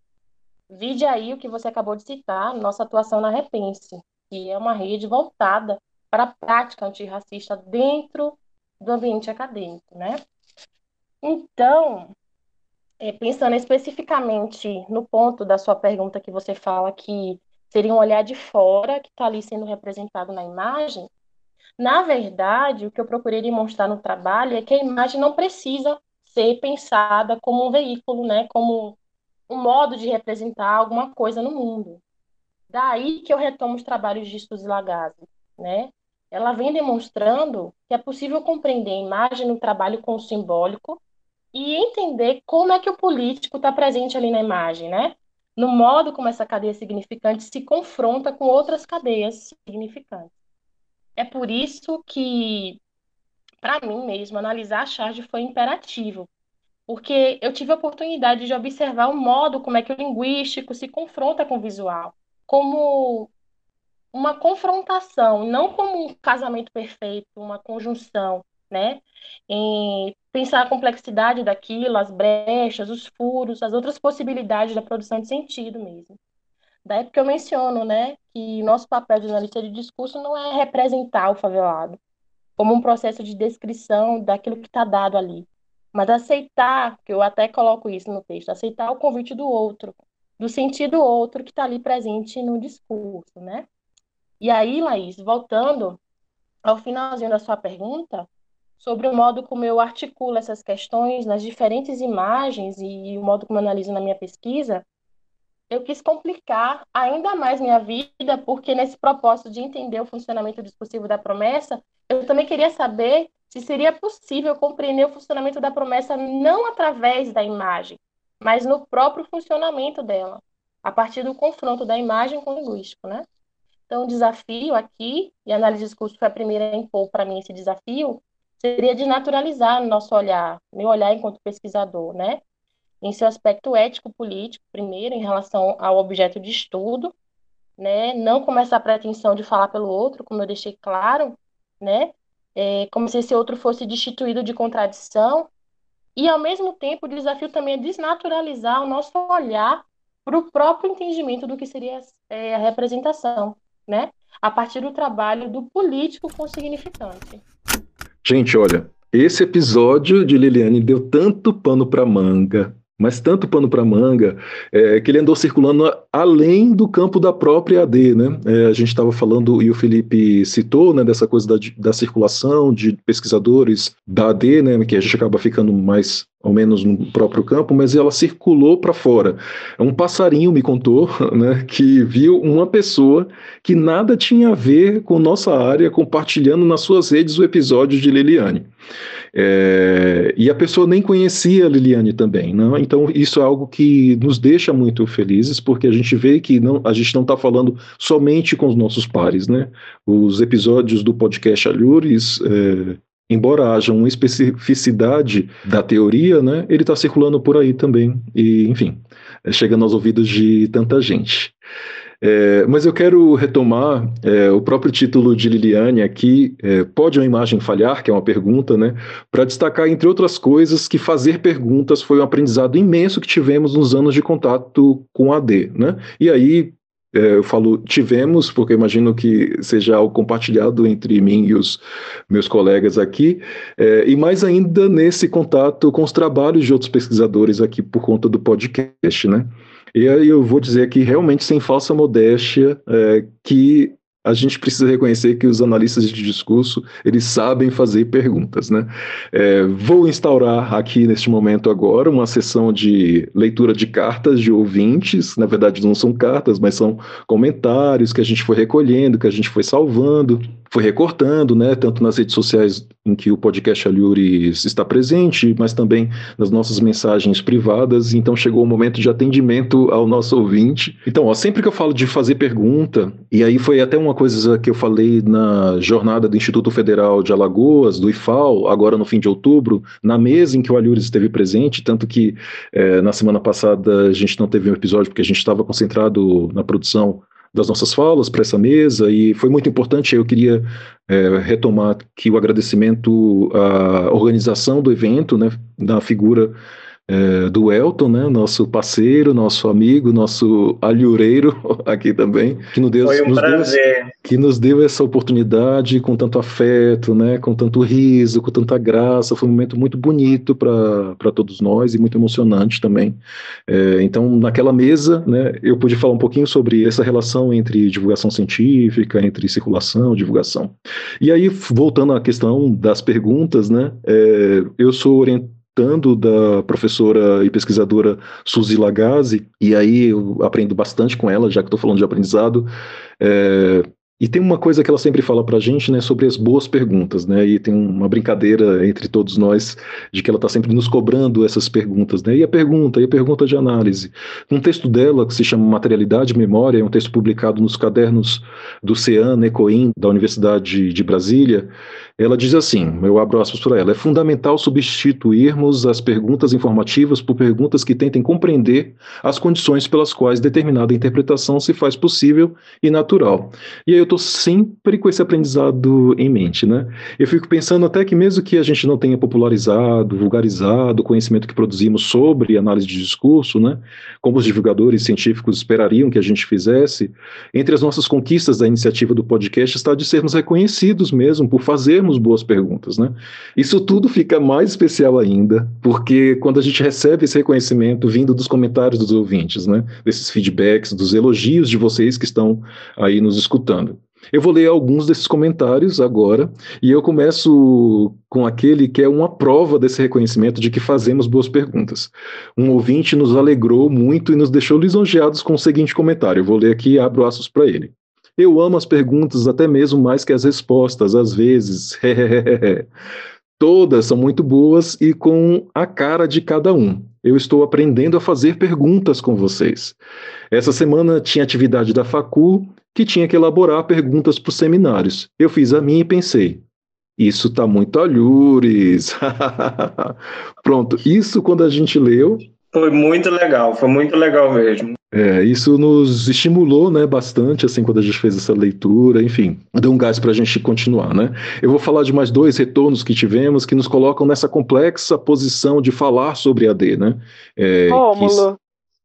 Vide aí o que você acabou de citar, nossa atuação na Repense, que é uma rede voltada para a prática antirracista dentro do ambiente acadêmico, né? Então, é, pensando especificamente no ponto da sua pergunta que você fala que seria um olhar de fora que está ali sendo representado na imagem, na verdade, o que eu procurei demonstrar no trabalho é que a imagem não precisa ser pensada como um veículo, né, como um modo de representar alguma coisa no mundo. Daí que eu retomo os trabalhos de Suzy Lagasse, né? Ela vem demonstrando que é possível compreender a imagem no trabalho com o simbólico e entender como é que o político está presente ali na imagem, né? No modo como essa cadeia significante se confronta com outras cadeias significantes. É por isso que, para mim mesmo, analisar a charge foi imperativo, porque eu tive a oportunidade de observar o modo como é que o linguístico se confronta com o visual, como uma confrontação, não como um casamento perfeito, uma conjunção, né? Em pensar a complexidade daquilo, as brechas, os furos, as outras possibilidades da produção de sentido mesmo. Daí porque eu menciono, né, que nosso papel de analista de discurso não é representar o favelado como um processo de descrição daquilo que está dado ali, mas aceitar, que eu até coloco isso no texto, aceitar o convite do outro, do sentido outro que está ali presente no discurso, né? E aí, Laís, voltando ao finalzinho da sua pergunta, sobre o modo como eu articulo essas questões nas diferentes imagens e o modo como analiso na minha pesquisa, eu quis complicar ainda mais minha vida, porque nesse propósito de entender o funcionamento discursivo da promessa, eu também queria saber se seria possível compreender o funcionamento da promessa não através da imagem, mas no próprio funcionamento dela, a partir do confronto da imagem com o linguístico, né? Então, o desafio aqui, e a análise de discurso foi a primeira a impor para mim esse desafio, seria de naturalizar o nosso olhar, meu olhar enquanto pesquisador, né? Em seu aspecto ético-político, primeiro, em relação ao objeto de estudo, né? Não com essa pretensão de falar pelo outro, como eu deixei claro, né? É, como se esse outro fosse destituído de contradição, e ao mesmo tempo o desafio também é desnaturalizar o nosso olhar para o próprio entendimento do que seria é, a representação, né? A partir do trabalho do político com significante. Gente, olha, esse episódio de Liliane deu tanto pano para manga, mas tanto pano para manga, é, que ele andou circulando além do campo da própria AD, né? É, a gente estava falando, e o Felipe citou, né, dessa coisa da, da circulação de pesquisadores da AD, né, que a gente acaba ficando mais ou menos no próprio campo, mas ela circulou para fora. Um passarinho me contou (laughs) né, que viu uma pessoa que nada tinha a ver com nossa área compartilhando nas suas redes o episódio de Liliane. É, e a pessoa nem conhecia a Liliane também, não? Então isso é algo que nos deixa muito felizes, porque a gente vê que não, a gente não está falando somente com os nossos pares, né? Os episódios do podcast Alhures, é, embora haja uma especificidade da teoria, né? Ele está circulando por aí também e, enfim, é, chegando aos ouvidos de tanta gente. É, mas eu quero retomar é, o próprio título de Liliane aqui, é, Pode uma imagem falhar? Que é uma pergunta, né? Para destacar, entre outras coisas, que fazer perguntas foi um aprendizado imenso que tivemos nos anos de contato com a AD, né? E aí, eu falo tivemos, porque imagino que seja algo compartilhado entre mim e os meus colegas aqui, é, e mais ainda nesse contato com os trabalhos de outros pesquisadores aqui por conta do podcast, né? E aí eu vou dizer aqui, realmente, sem falsa modéstia, é, que a gente precisa reconhecer que os analistas de discurso eles sabem fazer perguntas, né? É, vou instaurar aqui neste momento agora uma sessão de leitura de cartas de ouvintes. Na verdade, não são cartas, mas são comentários que a gente foi recolhendo, que a gente foi salvando, foi recortando, né? Tanto nas redes sociais em que o podcast Alhures está presente, mas também nas nossas mensagens privadas. Então chegou o momento de atendimento ao nosso ouvinte. Então, ó, sempre que eu falo de fazer pergunta, e aí foi até uma coisa que eu falei na jornada do Instituto Federal de Alagoas, do IFAL, agora no fim de outubro, na mesa em que o Alhures esteve presente, tanto que é, na semana passada a gente não teve um episódio porque a gente estava concentrado na produção das nossas falas para essa mesa e foi muito importante. Eu queria é, retomar aqui o agradecimento à organização do evento, né, da figura é, do Elton, né, nosso parceiro, nosso amigo, nosso alhureiro (laughs) aqui também, que nos deu, Foi um nos prazer. Deu, que nos deu essa oportunidade com tanto afeto, né, com tanto riso, com tanta graça. Foi um momento muito bonito para todos nós e muito emocionante também. É, então, naquela mesa, né, eu pude falar um pouquinho sobre essa relação entre divulgação científica, entre circulação, divulgação. E aí, voltando à questão das perguntas, né, é, eu sou orientado tanto da professora e pesquisadora Suzy Lagazzi, e aí eu aprendo bastante com ela, já que estou falando de aprendizado. É, e tem uma coisa que ela sempre fala para a gente, né, sobre as boas perguntas, né, e tem uma brincadeira entre todos nós de que ela está sempre nos cobrando essas perguntas, né, e a pergunta, e a pergunta de análise. Um texto dela que se chama Materialidade e Memória, é um texto publicado nos cadernos do CEAN, ECOIN, da Universidade de Brasília, ela diz assim, eu abro aspas para ela, é fundamental substituirmos as perguntas informativas por perguntas que tentem compreender as condições pelas quais determinada interpretação se faz possível e natural. E aí eu estou sempre com esse aprendizado em mente, né? Eu fico pensando até que mesmo que a gente não tenha popularizado, vulgarizado o conhecimento que produzimos sobre análise de discurso, né? Como os divulgadores científicos esperariam que a gente fizesse, entre as nossas conquistas da iniciativa do podcast está de sermos reconhecidos mesmo por fazer fazermos boas perguntas, né? Isso tudo fica mais especial ainda, porque quando a gente recebe esse reconhecimento vindo dos comentários dos ouvintes, né? Desses feedbacks, dos elogios de vocês que estão aí nos escutando. Eu vou ler alguns desses comentários agora, e eu começo com aquele que é uma prova desse reconhecimento de que fazemos boas perguntas. Um ouvinte nos alegrou muito e nos deixou lisonjeados com o seguinte comentário. Eu vou ler aqui e abro aspas para ele. Eu amo as perguntas até mesmo mais que as respostas, às vezes. (laughs) Todas são muito boas e com a cara de cada um. Eu estou aprendendo a fazer perguntas com vocês. Essa semana tinha atividade da Facu que tinha que elaborar perguntas para os seminários. Eu fiz a minha e pensei, isso está muito alhures. (laughs) Pronto, isso quando a gente leu. Foi muito legal, foi muito legal mesmo. É, isso nos estimulou, né, bastante, assim, quando a gente fez essa leitura, enfim, deu um gás para a gente continuar, né. Eu vou falar de mais dois retornos que tivemos que nos colocam nessa complexa posição de falar sobre AD, né. É, Rômulo,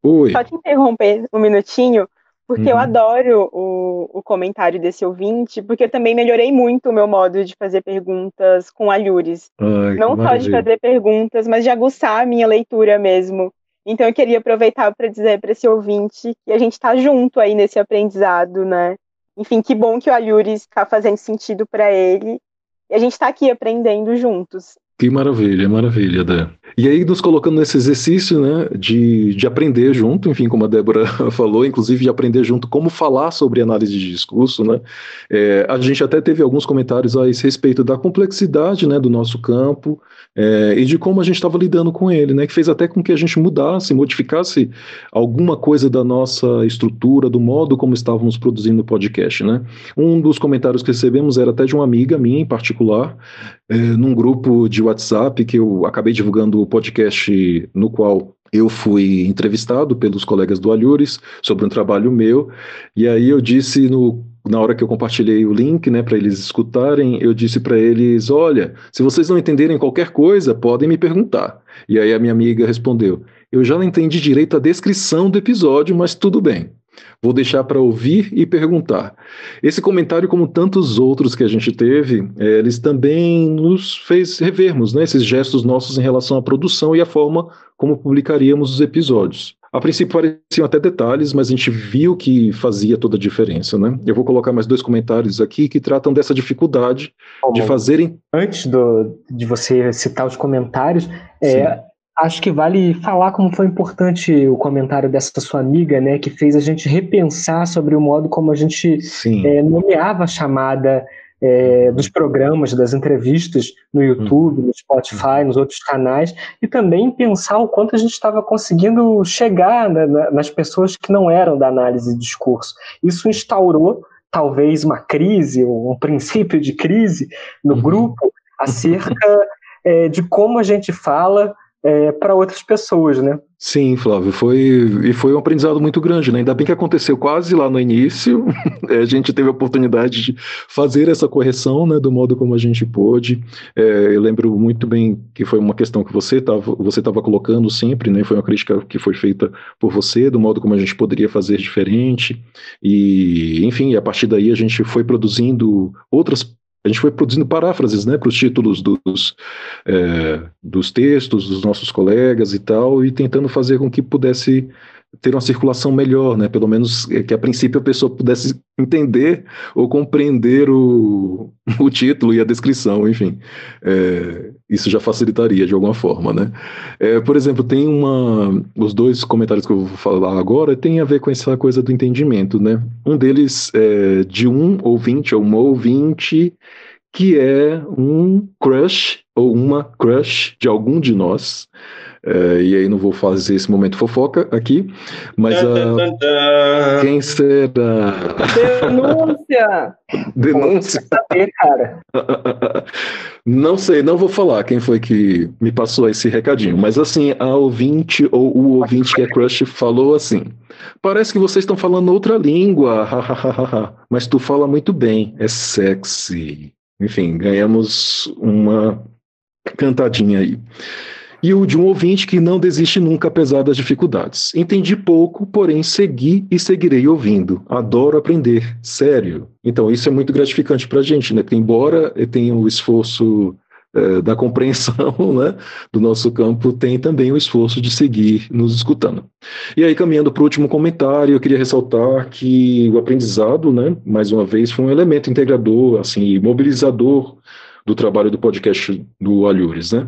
que... Oi. só te interromper um minutinho, porque uhum. eu adoro o, o comentário desse ouvinte, porque eu também melhorei muito o meu modo de fazer perguntas com alhures. Ai, Não só de fazer perguntas, mas de aguçar a minha leitura mesmo. Então eu queria aproveitar para dizer para esse ouvinte que a gente está junto aí nesse aprendizado, né? Enfim, que bom que o Alhures está fazendo sentido para ele e a gente está aqui aprendendo juntos. Que maravilha, maravilha, Dé. E aí, nos colocando nesse exercício, né, de, de aprender junto, enfim, como a Débora (laughs) falou, inclusive de aprender junto como falar sobre análise de discurso, né, é, a gente até teve alguns comentários a esse respeito da complexidade, né, do nosso campo é, e de como a gente estava lidando com ele, né, que fez até com que a gente mudasse, modificasse alguma coisa da nossa estrutura, do modo como estávamos produzindo o podcast, né. Um dos comentários que recebemos era até de uma amiga minha em particular, é, num grupo de WhatsApp que eu acabei divulgando o podcast no qual eu fui entrevistado pelos colegas do Alhures sobre um trabalho meu, e aí eu disse no, na hora que eu compartilhei o link, né, para eles escutarem, eu disse para eles, olha, se vocês não entenderem qualquer coisa, podem me perguntar. E aí a minha amiga respondeu, eu já não entendi direito a descrição do episódio, mas tudo bem. Vou deixar para ouvir e perguntar. Esse comentário, como tantos outros que a gente teve, é, eles também nos fez revermos né, esses gestos nossos em relação à produção e à forma como publicaríamos os episódios. A princípio pareciam até detalhes, mas a gente viu que fazia toda a diferença, né? Eu vou colocar mais dois comentários aqui que tratam dessa dificuldade Bom, de fazerem. Antes do, de você citar os comentários, é, acho que vale falar como foi importante o comentário dessa sua amiga, né, que fez a gente repensar sobre o modo como a gente é, nomeava a chamada é, dos programas, das entrevistas no YouTube, no Spotify, nos outros canais, e também pensar o quanto a gente estava conseguindo chegar né, nas pessoas que não eram da análise de discurso. Isso instaurou talvez uma crise, um princípio de crise no uhum. grupo acerca é, de como a gente fala é, para outras pessoas, né? Sim, Flávio, foi e foi um aprendizado muito grande, né? Ainda bem que aconteceu quase lá no início, (laughs) é, a gente teve a oportunidade de fazer essa correção, né, do modo como a gente pôde. É, eu lembro muito bem que foi uma questão que você estava você tava colocando sempre, né? Foi uma crítica que foi feita por você, do modo como a gente poderia fazer diferente. E, enfim, a partir daí a gente foi produzindo outras a gente foi produzindo paráfrases né, para os títulos dos, é, dos textos dos nossos colegas e tal, e tentando fazer com que pudesse ter uma circulação melhor, né? Pelo menos é, que a princípio a pessoa pudesse entender ou compreender o, (laughs) o título e a descrição, enfim. É, isso já facilitaria de alguma forma, né? É, por exemplo, tem uma... Os dois comentários que eu vou falar agora tem a ver com essa coisa do entendimento, né? Um deles é de um ouvinte ou uma ouvinte que é um crush ou uma crush de algum de nós, é, e aí não vou fazer esse momento fofoca aqui, mas uh, quem será? Denúncia! (laughs) Denúncia? Saber, cara. (laughs) Não sei, não vou falar quem foi que me passou esse recadinho, mas assim, a ouvinte ou o ouvinte que é crush falou assim: parece que vocês estão falando outra língua, mas tu fala muito bem, é sexy. Enfim, ganhamos uma cantadinha aí e o de um ouvinte que não desiste nunca apesar das dificuldades. Entendi pouco, porém segui e seguirei ouvindo. Adoro aprender, sério. Então isso é muito gratificante para a gente, né? Porque embora tenha o esforço é, da compreensão (laughs) né, do nosso campo, tem também o esforço de seguir nos escutando. E aí, caminhando para o último comentário, eu queria ressaltar que o aprendizado, né, mais uma vez, foi um elemento integrador, assim, mobilizador do trabalho do podcast do Alhures, né?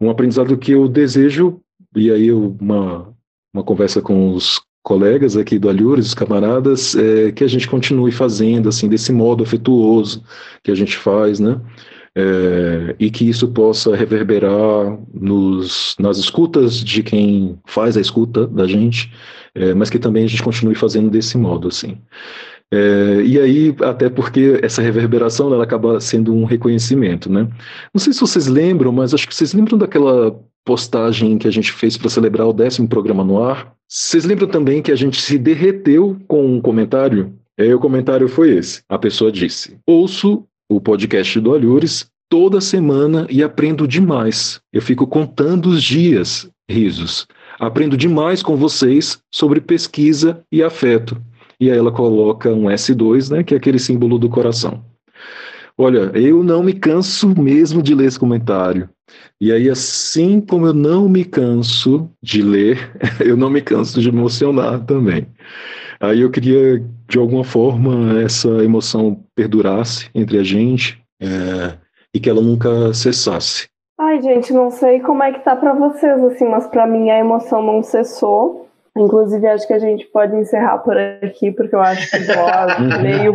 Um aprendizado que eu desejo, e aí uma, uma conversa com os colegas aqui do Alhures, os camaradas, é, que a gente continue fazendo, assim, desse modo afetuoso que a gente faz, né? É, e que isso possa reverberar nos, nas escutas de quem faz a escuta da gente, é, mas que também a gente continue fazendo desse modo, assim. É, e aí, até porque essa reverberação ela acaba sendo um reconhecimento, né? Não sei se vocês lembram, mas acho que vocês lembram daquela postagem que a gente fez para celebrar o décimo programa no ar? Vocês lembram também que a gente se derreteu com um comentário? É, o comentário foi esse. A pessoa disse: Ouço o podcast do Alhures toda semana e aprendo demais. Eu fico contando os dias, risos. Aprendo demais com vocês sobre pesquisa e afeto e aí ela coloca um S2, né, que é aquele símbolo do coração. Olha, eu não me canso mesmo de ler esse comentário. E aí, assim como eu não me canso de ler, (laughs) eu não me canso de emocionar também. Aí eu queria, de alguma forma, essa emoção perdurasse entre a gente é, e que ela nunca cessasse. Ai, gente, não sei como é que tá para vocês, assim, mas para mim a emoção não cessou. Inclusive, acho que a gente pode encerrar por aqui, porque eu acho que voz (laughs) meio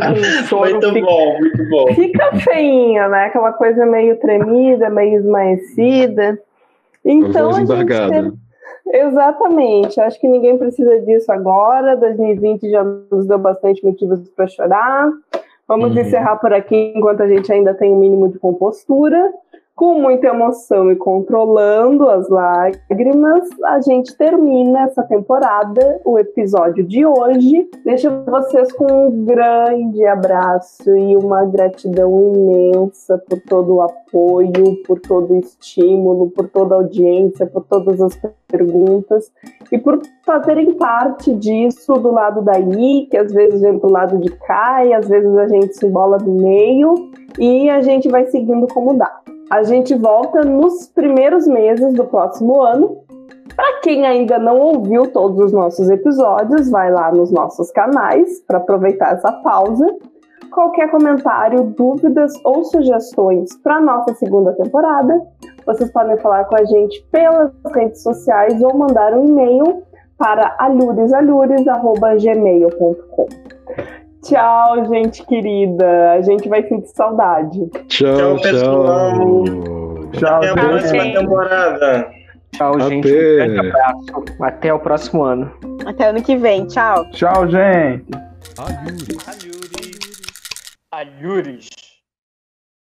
choro. Muito fica, bom, muito bom. Fica feinha, né? Aquela coisa meio tremida, meio esmaecida. Então, a gente embargada. ter- Exatamente. Acho que ninguém precisa disso agora. 2020 já nos deu bastante motivos para chorar. Vamos Uhum. encerrar por aqui enquanto a gente ainda tem um mínimo de compostura. Com muita emoção e controlando as lágrimas, a gente termina essa temporada, o episódio de hoje. Deixo vocês com um grande abraço e uma gratidão imensa por todo o apoio, por todo o estímulo, por toda a audiência, por todas as perguntas e por fazerem parte disso do lado daí, que às vezes vem pro lado de cá e às vezes a gente se embola no meio e a gente vai seguindo como dá. A gente volta nos primeiros meses do próximo ano. Para quem ainda não ouviu todos os nossos episódios, vai lá nos nossos canais para aproveitar essa pausa. Qualquer comentário, dúvidas ou sugestões para nossa segunda temporada, vocês podem falar com a gente pelas redes sociais ou mandar um e-mail para alhuresalhures.gmail.com. Tchau, gente querida. A gente vai sentir saudade. Tchau, Tchau, pessoal. Tchau, Até a gente. próxima temporada. Tchau, gente. Um Até. grande abraço. Até o próximo ano. Até ano que vem. Tchau. Tchau, gente. Alhures.